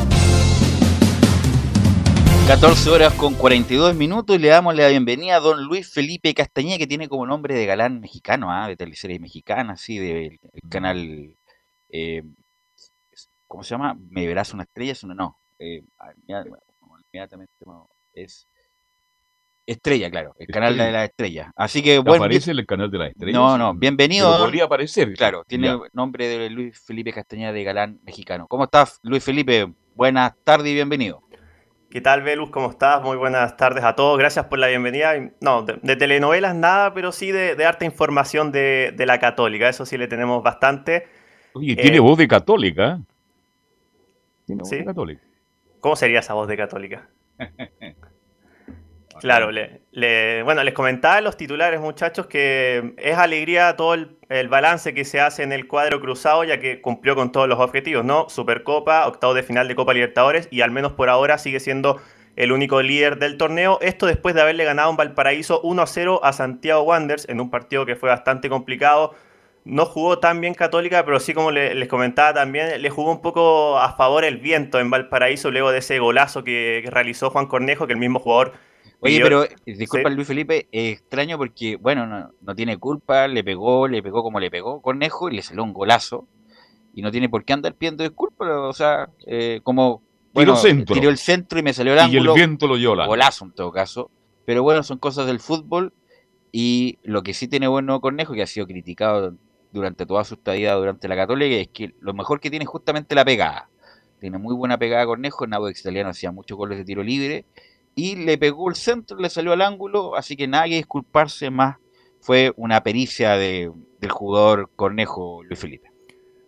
14 horas con 42 minutos y le damos la bienvenida a don Luis Felipe Castañeda, que tiene como nombre de galán mexicano, ¿ah? de teleserie mexicana, así, del canal. Eh, ¿Cómo se llama? ¿Me verás una estrella? Es una, no. Eh, inmediatamente es. Estrella, claro, el canal de la estrella. Así que bueno. ¿Aparece el canal de la estrella? No, no, bienvenido. podría aparecer. Claro, tiene nombre de Luis Felipe Castañeda de Galán Mexicano. ¿Cómo estás, Luis Felipe? Buenas tardes y bienvenido. ¿Qué tal, Velus? ¿Cómo estás? Muy buenas tardes a todos. Gracias por la bienvenida. No, de, telenovelas nada, pero sí de, de harta información de, la católica. Eso sí le tenemos bastante. Oye, tiene eh, voz de católica. Tiene voz de católica. ¿Cómo sería esa voz de católica? Claro, le, bueno, les comentaba en los titulares, muchachos, que es alegría todo el, balance que se hace en el cuadro cruzado, ya que cumplió con todos los objetivos, ¿no? Supercopa, octavo de final de Copa Libertadores, y al menos por ahora sigue siendo el único líder del torneo. Esto después de haberle ganado en Valparaíso 1-0 a Santiago Wanderers en un partido que fue bastante complicado. No jugó tan bien Católica, pero sí, como les comentaba también, le jugó un poco a favor el viento en Valparaíso luego de ese golazo que realizó Juan Cornejo, que el mismo jugador Oye, pero disculpa Luis Felipe, es extraño porque, bueno, no, tiene culpa, le pegó, le pegó como le pegó Cornejo y le salió un golazo. Y no tiene por qué andar pidiendo disculpas, o sea, eh, como... Bueno, centro. tiró el centro y me salió el ángulo. Y el viento lo llora. Golazo en todo caso. Pero bueno, son cosas del fútbol. Y lo que sí tiene bueno Cornejo, que ha sido criticado durante toda su estadía durante la Católica, es que lo mejor que tiene es justamente la pegada. Tiene muy buena pegada Cornejo, en Nápoles italiano hacía muchos goles de tiro libre y le pegó el centro, le salió al ángulo, así que nadie disculparse más. Fue una pericia del jugador Cornejo Luis Felipe.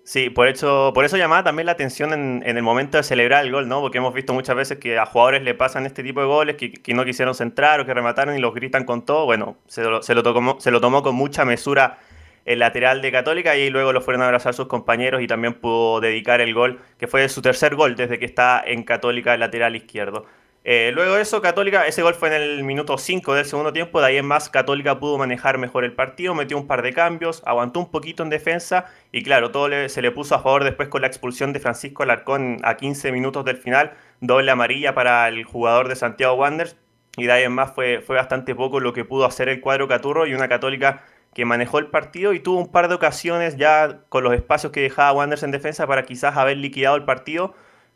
Sí, por eso, por eso llamaba también la atención en, el momento de celebrar el gol, ¿no? Porque hemos visto muchas veces que a jugadores le pasan este tipo de goles, que, no quisieron centrar o que remataron y los gritan con todo. Bueno, se lo, se lo tomó con mucha mesura el lateral de Católica y luego lo fueron a abrazar sus compañeros y también pudo dedicar el gol, que fue su tercer gol desde que está en Católica el lateral izquierdo. Eh, luego de eso, Católica, ese gol fue en el minuto 5 del segundo tiempo, de ahí en más Católica pudo manejar mejor el partido, metió un par de cambios, aguantó un poquito en defensa y claro, todo se le puso a favor después con la expulsión de Francisco Alarcón a 15 minutos del final, doble amarilla para el jugador de Santiago Wanderers. y de ahí en más fue, fue bastante poco lo que pudo hacer el cuadro Caturro y una católica que manejó el partido y tuvo un par de ocasiones ya con los espacios que dejaba Wanderers en defensa para quizás haber liquidado el partido,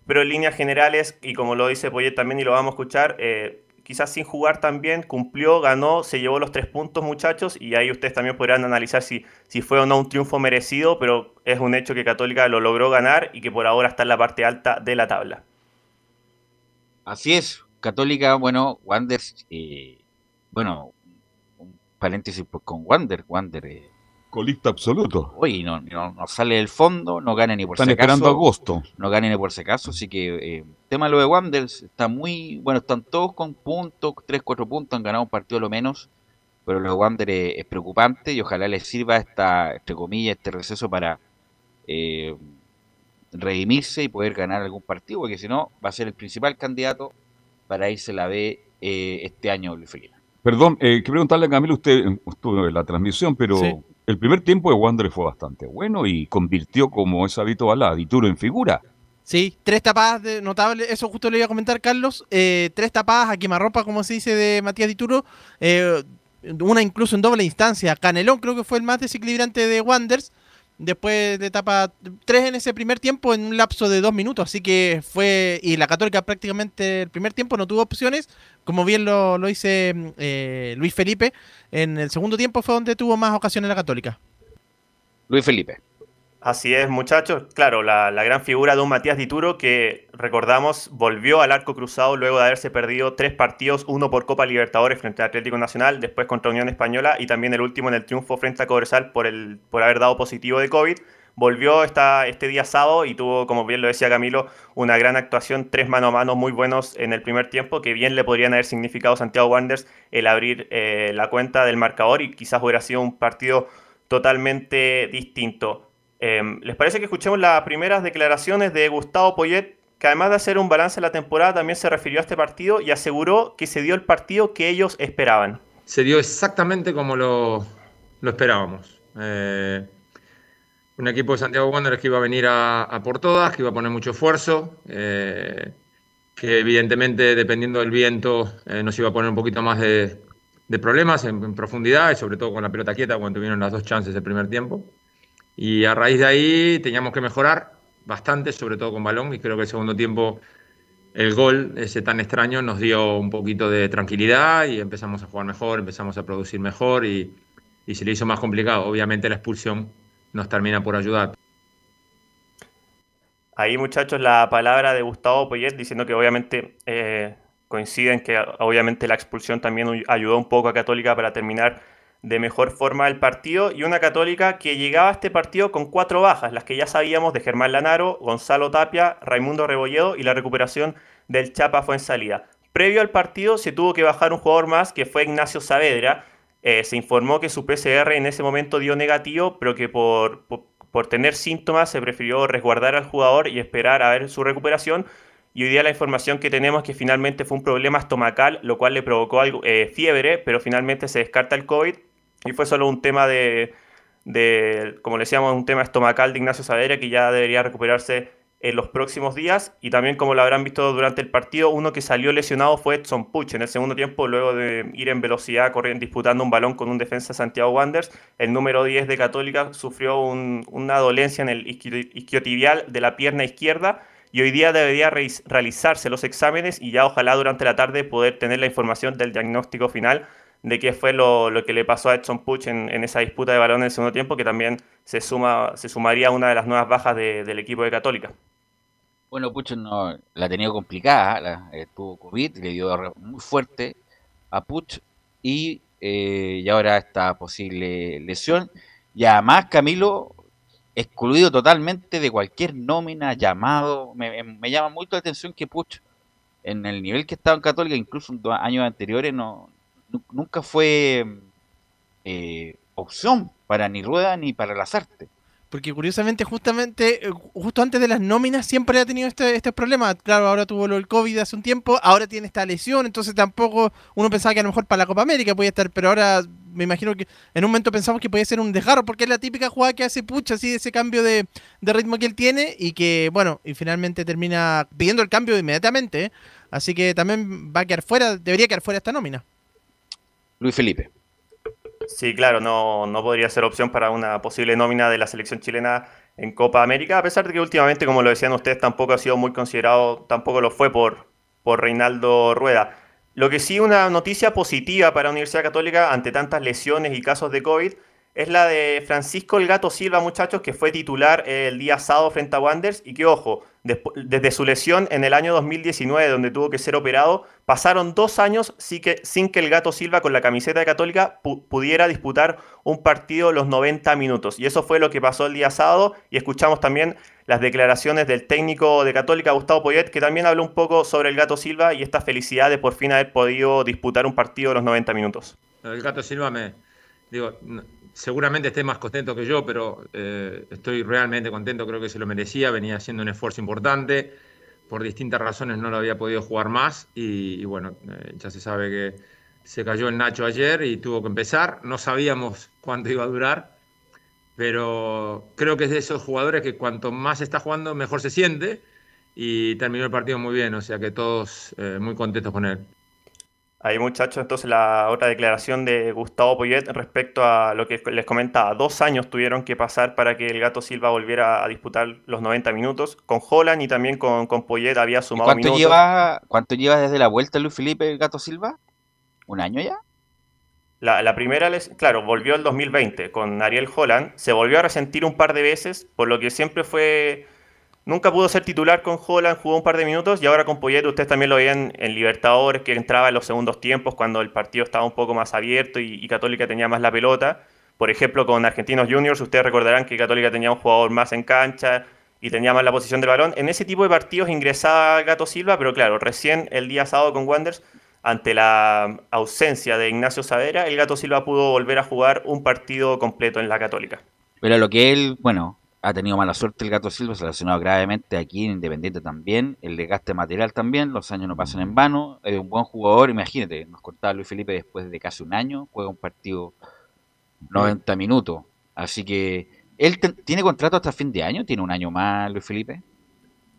pero en líneas generales, y como lo dice Poyet también y lo vamos a escuchar, eh, quizás sin jugar también, cumplió, ganó, se llevó los tres puntos muchachos y ahí ustedes también podrán analizar si, si fue o no un triunfo merecido, pero es un hecho que Católica lo logró ganar y que por ahora está en la parte alta de la tabla. Así es, Católica, bueno, Wander, eh, bueno, un paréntesis pues, con Wander, Wander. Eh, Colista absoluto. Oye, no, no, sale del fondo, no gana ni por Están esperando agosto. No gana ni por si acaso, así que eh, tema lo de Wander está muy, bueno, están todos con puntos, 3, 4 puntos, han ganado un partido lo menos, pero lo de Wander es, preocupante y ojalá les sirva esta, entre comillas, este receso para eh, redimirse y poder ganar algún partido, porque si no, va a ser el principal candidato para irse la B eh, este año, Luis Perdón, eh, que preguntarle a Camilo, usted estuvo en la transmisión, pero el primer tiempo de Wander fue bastante bueno y convirtió, como es habitual, a Dituro en figura. Sí, tres tapadas notables, eso justo le iba a comentar Carlos, eh, tres tapadas a quemarropa, como se dice, de Matías Dituro, eh, una incluso en doble instancia, Canelón creo que fue el más desequilibrante de Wanders, después de etapa 3 en ese primer tiempo en un lapso de dos minutos. Así que fue. Y la Católica prácticamente el primer tiempo no tuvo opciones. Como bien lo, lo dice eh, Luis Felipe, en el segundo tiempo fue donde tuvo más ocasiones la Católica. Luis Felipe. Así es, muchachos. Claro, la, gran figura de un Matías Dituro que, recordamos, volvió al arco cruzado luego de haberse perdido tres partidos, uno por Copa Libertadores frente al Atlético Nacional, después contra Unión Española y también el último en el triunfo frente a Cobresal por, el, por haber dado positivo de COVID. Volvió esta, este día sábado y tuvo, como bien lo decía Camilo, una gran actuación, tres mano a mano muy buenos en el primer tiempo, que bien le podrían haber significado a Santiago Wanderers el abrir eh, la cuenta del marcador y quizás hubiera sido un partido totalmente distinto. Em, ¿Les parece que escuchemos las primeras declaraciones de Gustavo Poyet, que además de hacer un balance de la temporada, también se refirió a este partido y aseguró que se dio el partido que ellos esperaban? Se dio exactamente como lo, esperábamos. Eh, un equipo de Santiago Wanderers que iba a venir a, por todas, que iba a poner mucho esfuerzo, eh, que evidentemente dependiendo del viento eh, nos iba a poner un poquito más de, problemas en, en, profundidad y sobre todo con la pelota quieta cuando tuvieron las dos chances del primer tiempo. Y a raíz de ahí teníamos que mejorar bastante, sobre todo con balón, y creo que el segundo tiempo el gol, ese tan extraño, nos dio un poquito de tranquilidad y empezamos a jugar mejor, empezamos a producir mejor y, se le hizo más complicado. Obviamente la expulsión nos termina por ayudar. Ahí muchachos la palabra de Gustavo Poyet diciendo que obviamente eh, coinciden que obviamente la expulsión también ayudó un poco a Católica para terminar de mejor forma el partido y una católica que llegaba a este partido con cuatro bajas, las que ya sabíamos de Germán Lanaro, Gonzalo Tapia, Raimundo Rebolledo y la recuperación del Chapa fue en salida. Previo al partido se tuvo que bajar un jugador más que fue Ignacio Saavedra. Eh, se informó que su PCR en ese momento dio negativo, pero que por, por, tener síntomas se prefirió resguardar al jugador y esperar a ver su recuperación. Y hoy día la información que tenemos es que finalmente fue un problema estomacal, lo cual le provocó eh, fiebre, pero finalmente se descarta el COVID y fue solo un tema de, como le decíamos, un tema estomacal de Ignacio Saavedra que ya debería recuperarse en los próximos días. Y también, como lo habrán visto durante el partido, uno que salió lesionado fue Edson Puch en el segundo tiempo, luego de ir en velocidad, corriendo, disputando un balón con un defensa Santiago Wanderers. El número 10 de Católica sufrió una dolencia en el isquiotibial de la pierna izquierda. Y hoy día debería realizarse los exámenes y ya ojalá durante la tarde poder tener la información del diagnóstico final de qué fue lo, que le pasó a Edson Puch en, esa disputa de balón en el segundo tiempo, que también se, suma, se sumaría a una de las nuevas bajas del equipo de Católica. Bueno, Puch no, la ha tenido complicada, la, eh, tuvo COVID, le dio muy fuerte a Puch y, eh, y ahora esta posible lesión. Y además Camilo, excluido totalmente de cualquier nómina, llamado, me, me llama mucho la atención que Puch en el nivel que estaba en Católica, incluso en años anteriores, no, nunca fue eh, opción para ni Rueda ni para las artes. Porque curiosamente, justamente, eh, justo antes de las nóminas siempre ha tenido este, este problema. Claro, ahora tuvo del COVID hace un tiempo, ahora tiene esta lesión, entonces tampoco uno pensaba que a lo mejor para la Copa América podía estar, pero ahora me imagino que en un momento pensamos que podía ser un desgarro, porque es la típica jugada que hace Pucha, así de ese cambio de, ritmo que él tiene y que, bueno, y finalmente termina pidiendo el cambio inmediatamente. Así que también va a quedar fuera, debería quedar fuera esta nómina. Luis Felipe. Sí, claro, no, no podría ser opción para una posible nómina de la selección chilena en Copa América, a pesar de que últimamente, como lo decían ustedes, tampoco ha sido muy considerado, tampoco lo fue por, por Reinaldo Rueda. Lo que sí una noticia positiva para la Universidad Católica ante tantas lesiones y casos de COVID es la de Francisco El Gato Silva, muchachos, que fue titular el día sábado frente a Wanderers y que, ojo, desde su lesión en el año 2019, donde tuvo que ser operado, pasaron dos años sin que, sin que el Gato Silva con la camiseta de Católica pudiera disputar un partido los 90 minutos. Y eso fue lo que pasó el día sábado y escuchamos también las declaraciones del técnico de Católica, Gustavo Poyet, que también habló un poco sobre el Gato Silva y esta felicidad de por fin haber podido disputar un partido los 90 minutos. El Gato Silva me... Digo, seguramente esté más contento que yo, pero eh, estoy realmente contento, creo que se lo merecía, venía haciendo un esfuerzo importante, por distintas razones no lo había podido jugar más y, bueno, eh, ya se sabe que se cayó el Nacho ayer y tuvo que empezar, no sabíamos cuánto iba a durar, pero creo que es de esos jugadores que cuanto más está jugando mejor se siente y terminó el partido muy bien, o sea que todos eh, muy contentos con él. Ahí muchachos, entonces la otra declaración de Gustavo Poyet respecto a lo que les comentaba. Dos años tuvieron que pasar para que el Gato Silva volviera a disputar los 90 minutos. Con Holland y también con, con Poyet había sumado cuánto minutos. Lleva, ¿Cuánto lleva desde la vuelta Luis Felipe el Gato Silva? ¿Un año ya? La, la primera, les, claro, volvió el 2020 con Ariel Holland. Se volvió a resentir un par de veces, por lo que siempre fue Nunca pudo ser titular con Holland, jugó un par de minutos y ahora con Poyet ustedes también lo veían en Libertadores, que entraba en los segundos tiempos cuando el partido estaba un poco más abierto y, Católica tenía más la pelota. Por ejemplo, con Argentinos Juniors, ustedes recordarán que Católica tenía un jugador más en cancha y tenía más la posición del balón. En ese tipo de partidos ingresaba Gato Silva, pero claro, recién el día sábado con Wanderers, ante la ausencia de Ignacio Savera, el Gato Silva pudo volver a jugar un partido completo en la Católica. Pero lo que él, bueno, ha tenido mala suerte el Gato Silva, se ha lesionado gravemente aquí en Independiente también, el desgaste material también, los años no pasan en vano, es un buen jugador, imagínate, nos contaba Luis Felipe después de casi un año, juega un partido 90 minutos, así que él tiene contrato hasta fin de año, tiene un año más Luis Felipe.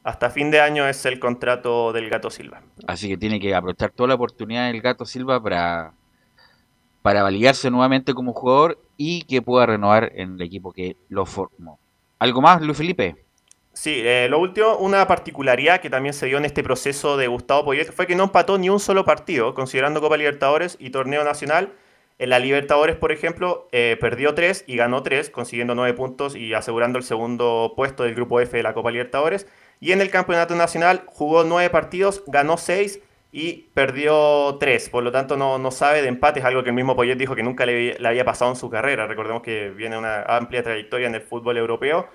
Hasta fin de año es el contrato del Gato Silva. Así que tiene que aprovechar toda la oportunidad del Gato Silva para, para validarse nuevamente como jugador y que pueda renovar en el equipo que lo formó. ¿Algo más, Luis Felipe? Sí, eh, lo último, una particularidad que también se dio en este proceso de Gustavo Poyet fue que no empató ni un solo partido, considerando Copa Libertadores y Torneo Nacional. En la Libertadores, por ejemplo, eh, perdió tres y ganó tres, consiguiendo nueve puntos y asegurando el segundo puesto del Grupo F de la Copa Libertadores. Y en el Campeonato Nacional jugó nueve partidos, ganó seis y perdió tres. Por lo tanto, no, no sabe de empates, algo que el mismo Poyet dijo que nunca le, había pasado en su carrera. Recordemos que viene una amplia trayectoria en el fútbol europeo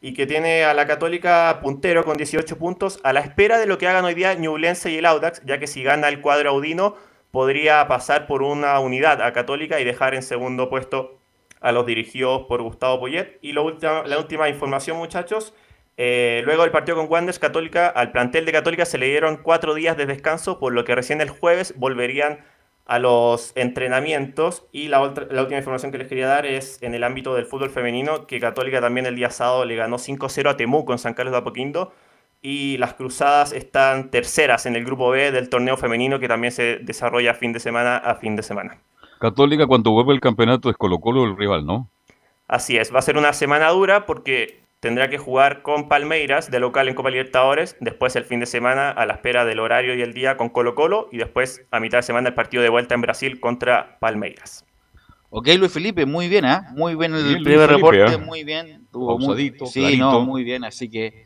y que tiene a la Católica puntero con 18 puntos a la espera de lo que hagan hoy día Ñublense y el Audax, ya que si gana el cuadro audino podría pasar por una unidad a Católica y dejar en segundo puesto a los dirigidos por Gustavo Poyet. Y la última información, muchachos, eh, luego del partido con Wanderers, Católica, al plantel de Católica se le dieron cuatro días de descanso, por lo que recién el jueves volverían a los entrenamientos. Y la, la última información que les quería dar es en el ámbito del fútbol femenino, que Católica también el día sábado le ganó 5-0 a Temuco en San Carlos de Apoquindo. Y las Cruzadas están terceras en el grupo B del torneo femenino que también se desarrolla fin de semana a fin de semana. Católica cuando vuelve el campeonato es Colo Colo el rival, ¿no? Así es, va a ser una semana dura porque tendrá que jugar con Palmeiras de local en Copa Libertadores, después el fin de semana a la espera del horario y el día con Colo Colo y después a mitad de semana el partido de vuelta en Brasil contra Palmeiras. Ok, Luis Felipe, muy bien, ¿ah? Muy bien el primer reporte, ¿eh? muy bien. Tuvo muy, sí, no, muy bien, así que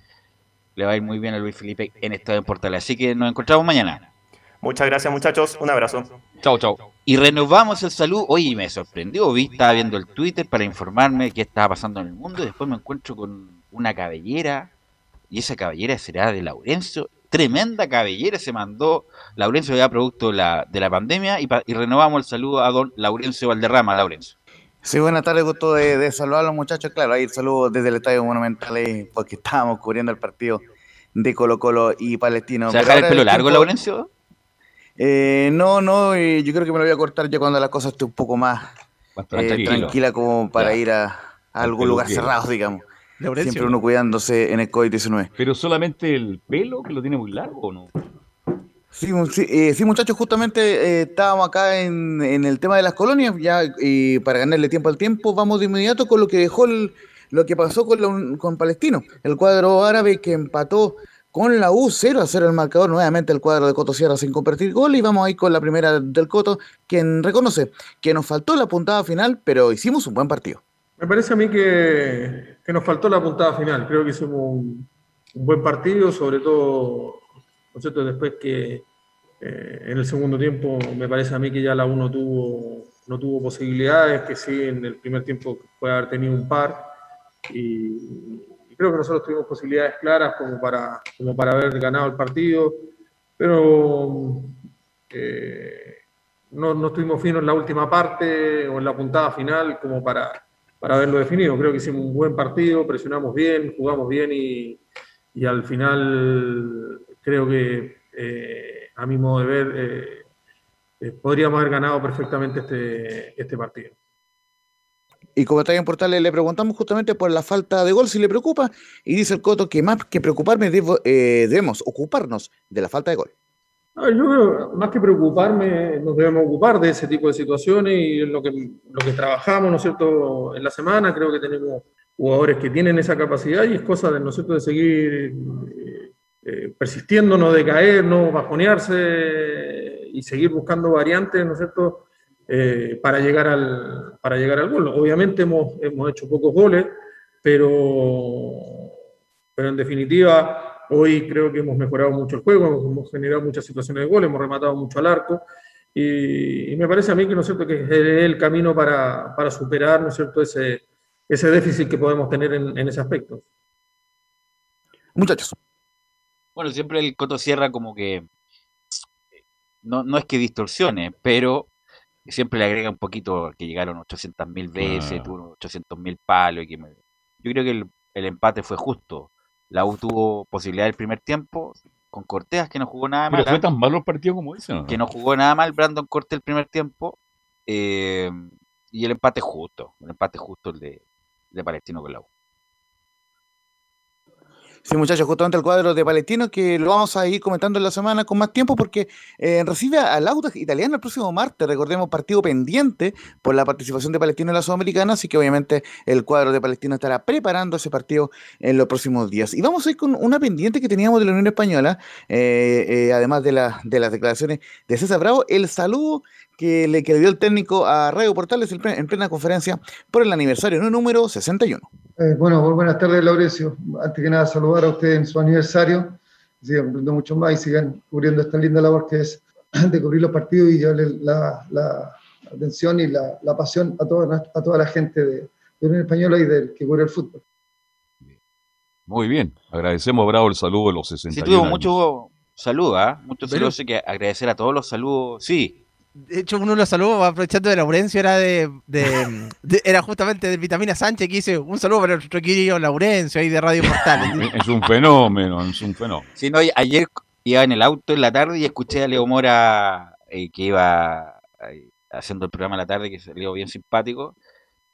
le va a ir muy bien a Luis Felipe en Estadio Portal. Así que nos encontramos mañana. Muchas gracias, muchachos. Un abrazo. Chao, chao. Y renovamos el saludo. Oye, me sorprendió. Vi, estaba viendo el Twitter para informarme qué estaba pasando en el mundo. Y después me encuentro con una cabellera. Y esa cabellera será de Laurencio. Tremenda cabellera se mandó Laurencio ya producto de la, de la pandemia. Y, y, renovamos el saludo a don Laurencio Valderrama. Laurencio. Sí, buenas tardes, gusto de, de, saludar a los muchachos. Claro, ahí el saludo desde el Estadio Monumental, ahí, porque estábamos cubriendo el partido de Colo Colo y Palestino. ¿Se dejar el pelo largo, tiempo... Laurencio? Eh, no, no, eh, yo creo que me lo voy a cortar ya cuando la cosa esté un poco más eh, tranquila como para ya. ir a, a algún lugar cerrado, digamos. Siempre uno cuidándose en el COVID-19. ¿Pero solamente el pelo que lo tiene muy largo o no? Sí, eh, sí, muchachos, justamente eh, estábamos acá en, el tema de las colonias, ya y para ganarle tiempo al tiempo, vamos de inmediato con lo que dejó lo que pasó con, con Palestino, el cuadro árabe que empató con la U 0 a 0 el marcador, nuevamente el cuadro de Coto Sierra sin convertir gol y vamos ahí con la primera del Coto, quien reconoce que nos faltó la puntada final, pero hicimos un buen partido. Me parece a mí que, nos faltó la puntada final, creo que hicimos un, buen partido, sobre todo, ¿no después que eh, en el segundo tiempo me parece a mí que ya la U no tuvo, no tuvo posibilidades, que sí en el primer tiempo puede haber tenido un par y creo que nosotros tuvimos posibilidades claras como para, como para haber ganado el partido, pero eh, no, no, estuvimos finos en la última parte o en la puntada final como para, para haberlo definido. Creo que hicimos un buen partido, presionamos bien, jugamos bien y, y al final creo que eh, a mi modo de ver eh, podríamos haber ganado perfectamente este, este partido. Y como está en Portales, le preguntamos justamente por la falta de gol, si le preocupa, y dice el Coto que más que preocuparme eh, debemos ocuparnos de la falta de gol. yo creo, más que preocuparme, nos debemos ocupar de ese tipo de situaciones y lo que, lo que trabajamos, ¿no es cierto?, en la semana, creo que tenemos jugadores que tienen esa capacidad y es cosa de nosotros de seguir eh, eh, persistiendo, no decaer, no bajonearse y seguir buscando variantes, ¿no es cierto?, eh, para, llegar al, para llegar al gol. Obviamente hemos, hemos hecho pocos goles, pero, pero en definitiva hoy creo que hemos mejorado mucho el juego, hemos generado muchas situaciones de gol, hemos rematado mucho al arco. Y, me parece a mí que, ¿no es cierto? que es el camino para, para superar ¿no es cierto? Ese, ese déficit que podemos tener en, en ese aspecto. Muchachos. Bueno, siempre el Coto Sierra como que no, no es que distorsione, pero siempre le agrega un poquito que llegaron 800 mil veces, tuvo 800 mil palos. Y yo creo que el, empate fue justo. La U tuvo posibilidad del primer tiempo con Cortés, que no jugó nada mal. Pero fue ¿ah? tan malo el partido como dicen. Que no jugó nada mal Brandon Cortés el primer tiempo. Eh, y el empate justo. El empate justo el de, de Palestino con la U. Sí, muchachos, justamente el cuadro de Palestino que lo vamos a ir comentando en la semana con más tiempo porque eh, recibe al Audax italiano el próximo martes, recordemos, partido pendiente por la participación de Palestino en la Sudamericana, así que obviamente el cuadro de Palestino estará preparando ese partido en los próximos días. Y vamos a ir con una pendiente que teníamos de la Unión Española, eh, eh, además de, la, de las declaraciones de César Bravo, el saludo que le, que el técnico a Radio Portales en plena conferencia por el aniversario número 61. Eh, bueno, buenas tardes, Laurencio. Antes que nada, saludar a usted en su aniversario. Sigan cumpliendo mucho más y sigan cubriendo esta linda labor que es de cubrir los partidos y darle la, atención y la, pasión a toda, a toda la gente de, de Unión Española y del que cubre el fútbol. Muy bien, agradecemos, Bravo, el saludo de los 61 Sí, tuvo mucho saludo, ¿ah? Muchos saludos, que agradecer a todos los saludos. Sí, de hecho, uno de los saludos, aprovechando de Laurencio, era de, era justamente de Vitamina Sánchez, que dice un saludo para nuestro querido Laurencio ahí de Radio Portal. es un fenómeno, es un fenómeno. Sí, no, ayer iba en el auto en la tarde y escuché a Leo Mora eh, que iba eh, haciendo el programa en la tarde, que salió bien simpático.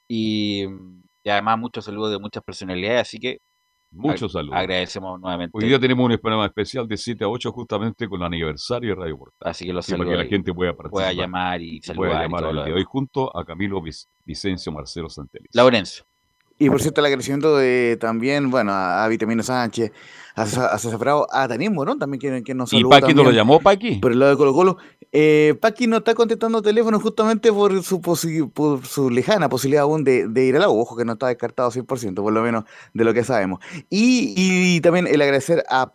Y, y además muchos saludos de muchas personalidades, así que Muchos saludos. Agradecemos nuevamente. Hoy día tenemos un programa especial de 7 a 8 justamente con el aniversario de Radio Portal. Así que los saludos. Para que la gente pueda participar. Pueda llamar y saludar. Pueda llamar y hoy junto a Camilo Vicencio Marcelo Santelis. Laurencio. Y por cierto, el agradecimiento de también, bueno, a, Vitamino Sánchez, a, César Bravo, a Daniel Morón también que, que nos saludó. ¿Y Paqui no lo llamó, Paqui? Por el lado de Colo Colo. Eh, Paqui no está contestando teléfono justamente por su, por su lejana posibilidad aún de, ir al agua. Ojo que no está descartado 100%, por lo menos de lo que sabemos. Y, también el agradecer a,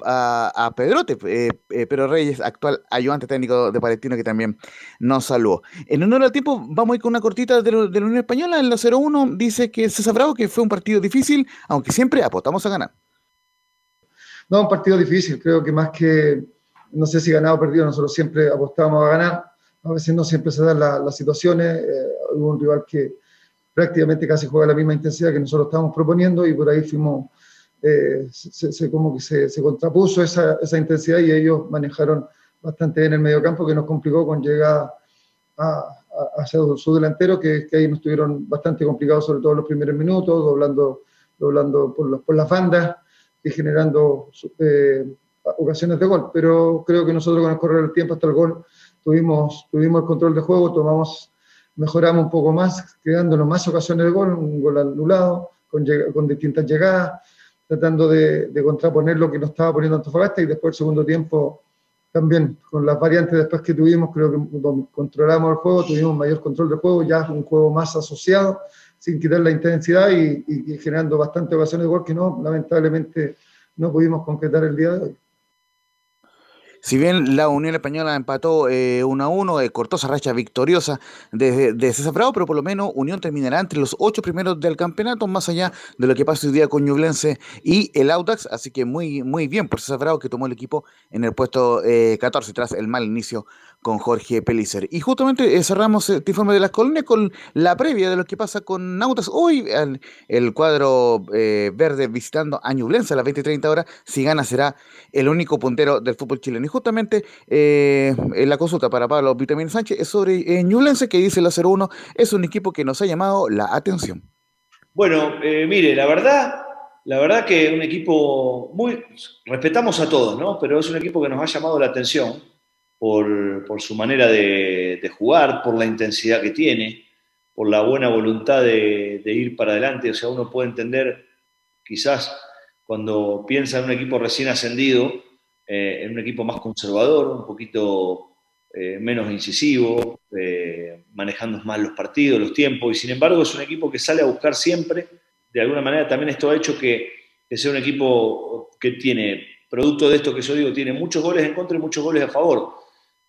a, Pedrote, eh, eh, Pedro Reyes, actual ayudante técnico de Palestino, que también nos saludó. En honor al tiempo, vamos a ir con una cortita de, de la Unión Española. En la 01 dice que César Bravo, que fue un partido difícil, aunque siempre apostamos a ganar. No, un partido difícil. Creo que más que, no sé si ganado o perdido, nosotros siempre apostamos a ganar. A veces no siempre se dan las situaciones. Eh, hubo un rival que prácticamente casi juega la misma intensidad que nosotros estábamos proponiendo y por ahí fuimos, eh, se, como que se, contrapuso esa, esa, intensidad y ellos manejaron bastante bien el medio campo que nos complicó con llegar a, hacia su delantero, que, que, ahí nos tuvieron bastante complicados, sobre todo los primeros minutos, doblando, doblando por, los, por las bandas y generando eh, ocasiones de gol, pero creo que nosotros con el correr del tiempo hasta el gol tuvimos, tuvimos el control de juego, tomamos, mejoramos un poco más, creándonos más ocasiones de gol, un gol anulado, con, con distintas llegadas, tratando de, de, contraponer lo que nos estaba poniendo Antofagasta y después el segundo tiempo también con las variantes después que tuvimos, creo que controlamos el juego, tuvimos mayor control del juego, ya un juego más asociado, sin quitar la intensidad y, generando bastantes ocasiones de gol que no, lamentablemente no pudimos concretar el día de hoy. Si bien la Unión Española empató eh, 1 a 1, eh, cortó esa racha victoriosa de, de César Bravo, pero por lo menos Unión terminará entre los ocho primeros del campeonato, más allá de lo que pasa hoy día con Ñublense y el Audax. Así que muy, muy bien por César Bravo que tomó el equipo en el puesto eh, 14 tras el mal inicio con Jorge Pellicer. Y justamente eh, cerramos este informe de las colonias con la previa de lo que pasa con Nautas. Hoy el, el cuadro eh, verde visitando a Ñublense a las 20 y 30 horas. Si gana será el único puntero del fútbol chileno. Y justamente eh, la consulta para Pablo Vitamín Sánchez es sobre eh, Ñublense que dice la 01 es un equipo que nos ha llamado la atención. Bueno, eh, mire, la verdad, la verdad que un equipo muy, respetamos a todos, ¿no? Pero es un equipo que nos ha llamado la atención por, su manera de, jugar, por la intensidad que tiene, por la buena voluntad de, de, ir para adelante. O sea, uno puede entender, quizás cuando piensa en un equipo recién ascendido, eh, en un equipo más conservador, un poquito eh, menos incisivo, eh, manejando más los partidos, los tiempos, y sin embargo es un equipo que sale a buscar siempre. De alguna manera también esto ha hecho que, que sea un equipo que tiene, producto de esto que yo digo, tiene muchos goles en contra y muchos goles a favor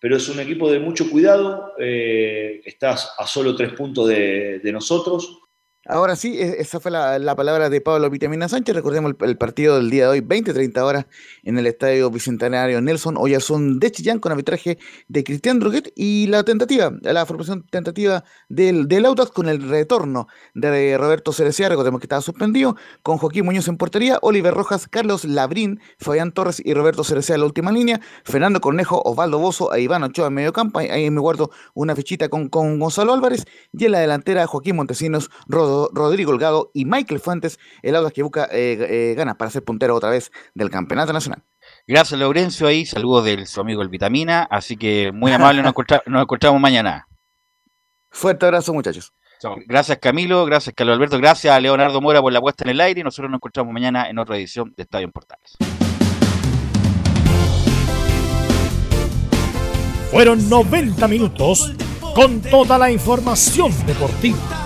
pero es un equipo de mucho cuidado, eh, estás a solo tres puntos de, de nosotros. Ahora sí, esa fue la, la, palabra de Pablo Vitamina Sánchez. Recordemos el, partido del día de hoy, 20-30 horas, en el Estadio Bicentenario Nelson Oyarzún de Chillán, con arbitraje de Cristian Droguet y la tentativa, la formación tentativa del, del Audax con el retorno de Roberto Cerecea, recordemos que estaba suspendido, con Joaquín Muñoz en portería, Oliver Rojas, Carlos Labrín, Fabián Torres y Roberto Cerecea en la última línea, Fernando Cornejo, Osvaldo Bozo e Iván Ochoa en medio campo. Ahí, ahí me guardo una fichita con, con Gonzalo Álvarez y en la delantera Joaquín Montesinos, Rodo Rodrigo Holgado y Michael Fuentes, el Audax que busca eh, eh, ganas para ser puntero otra vez del campeonato nacional. Gracias, Laurencio. Ahí saludos del su amigo el Vitamina. Así que muy amable, nos, encontra nos encontramos mañana. Fuerte abrazo, muchachos. Chao. Gracias, Camilo. Gracias, Carlos Alberto. Gracias a Leonardo Mora por la puesta en el aire. Y nosotros nos encontramos mañana en otra edición de Estadio en Portales. Fueron 90 minutos con toda la información deportiva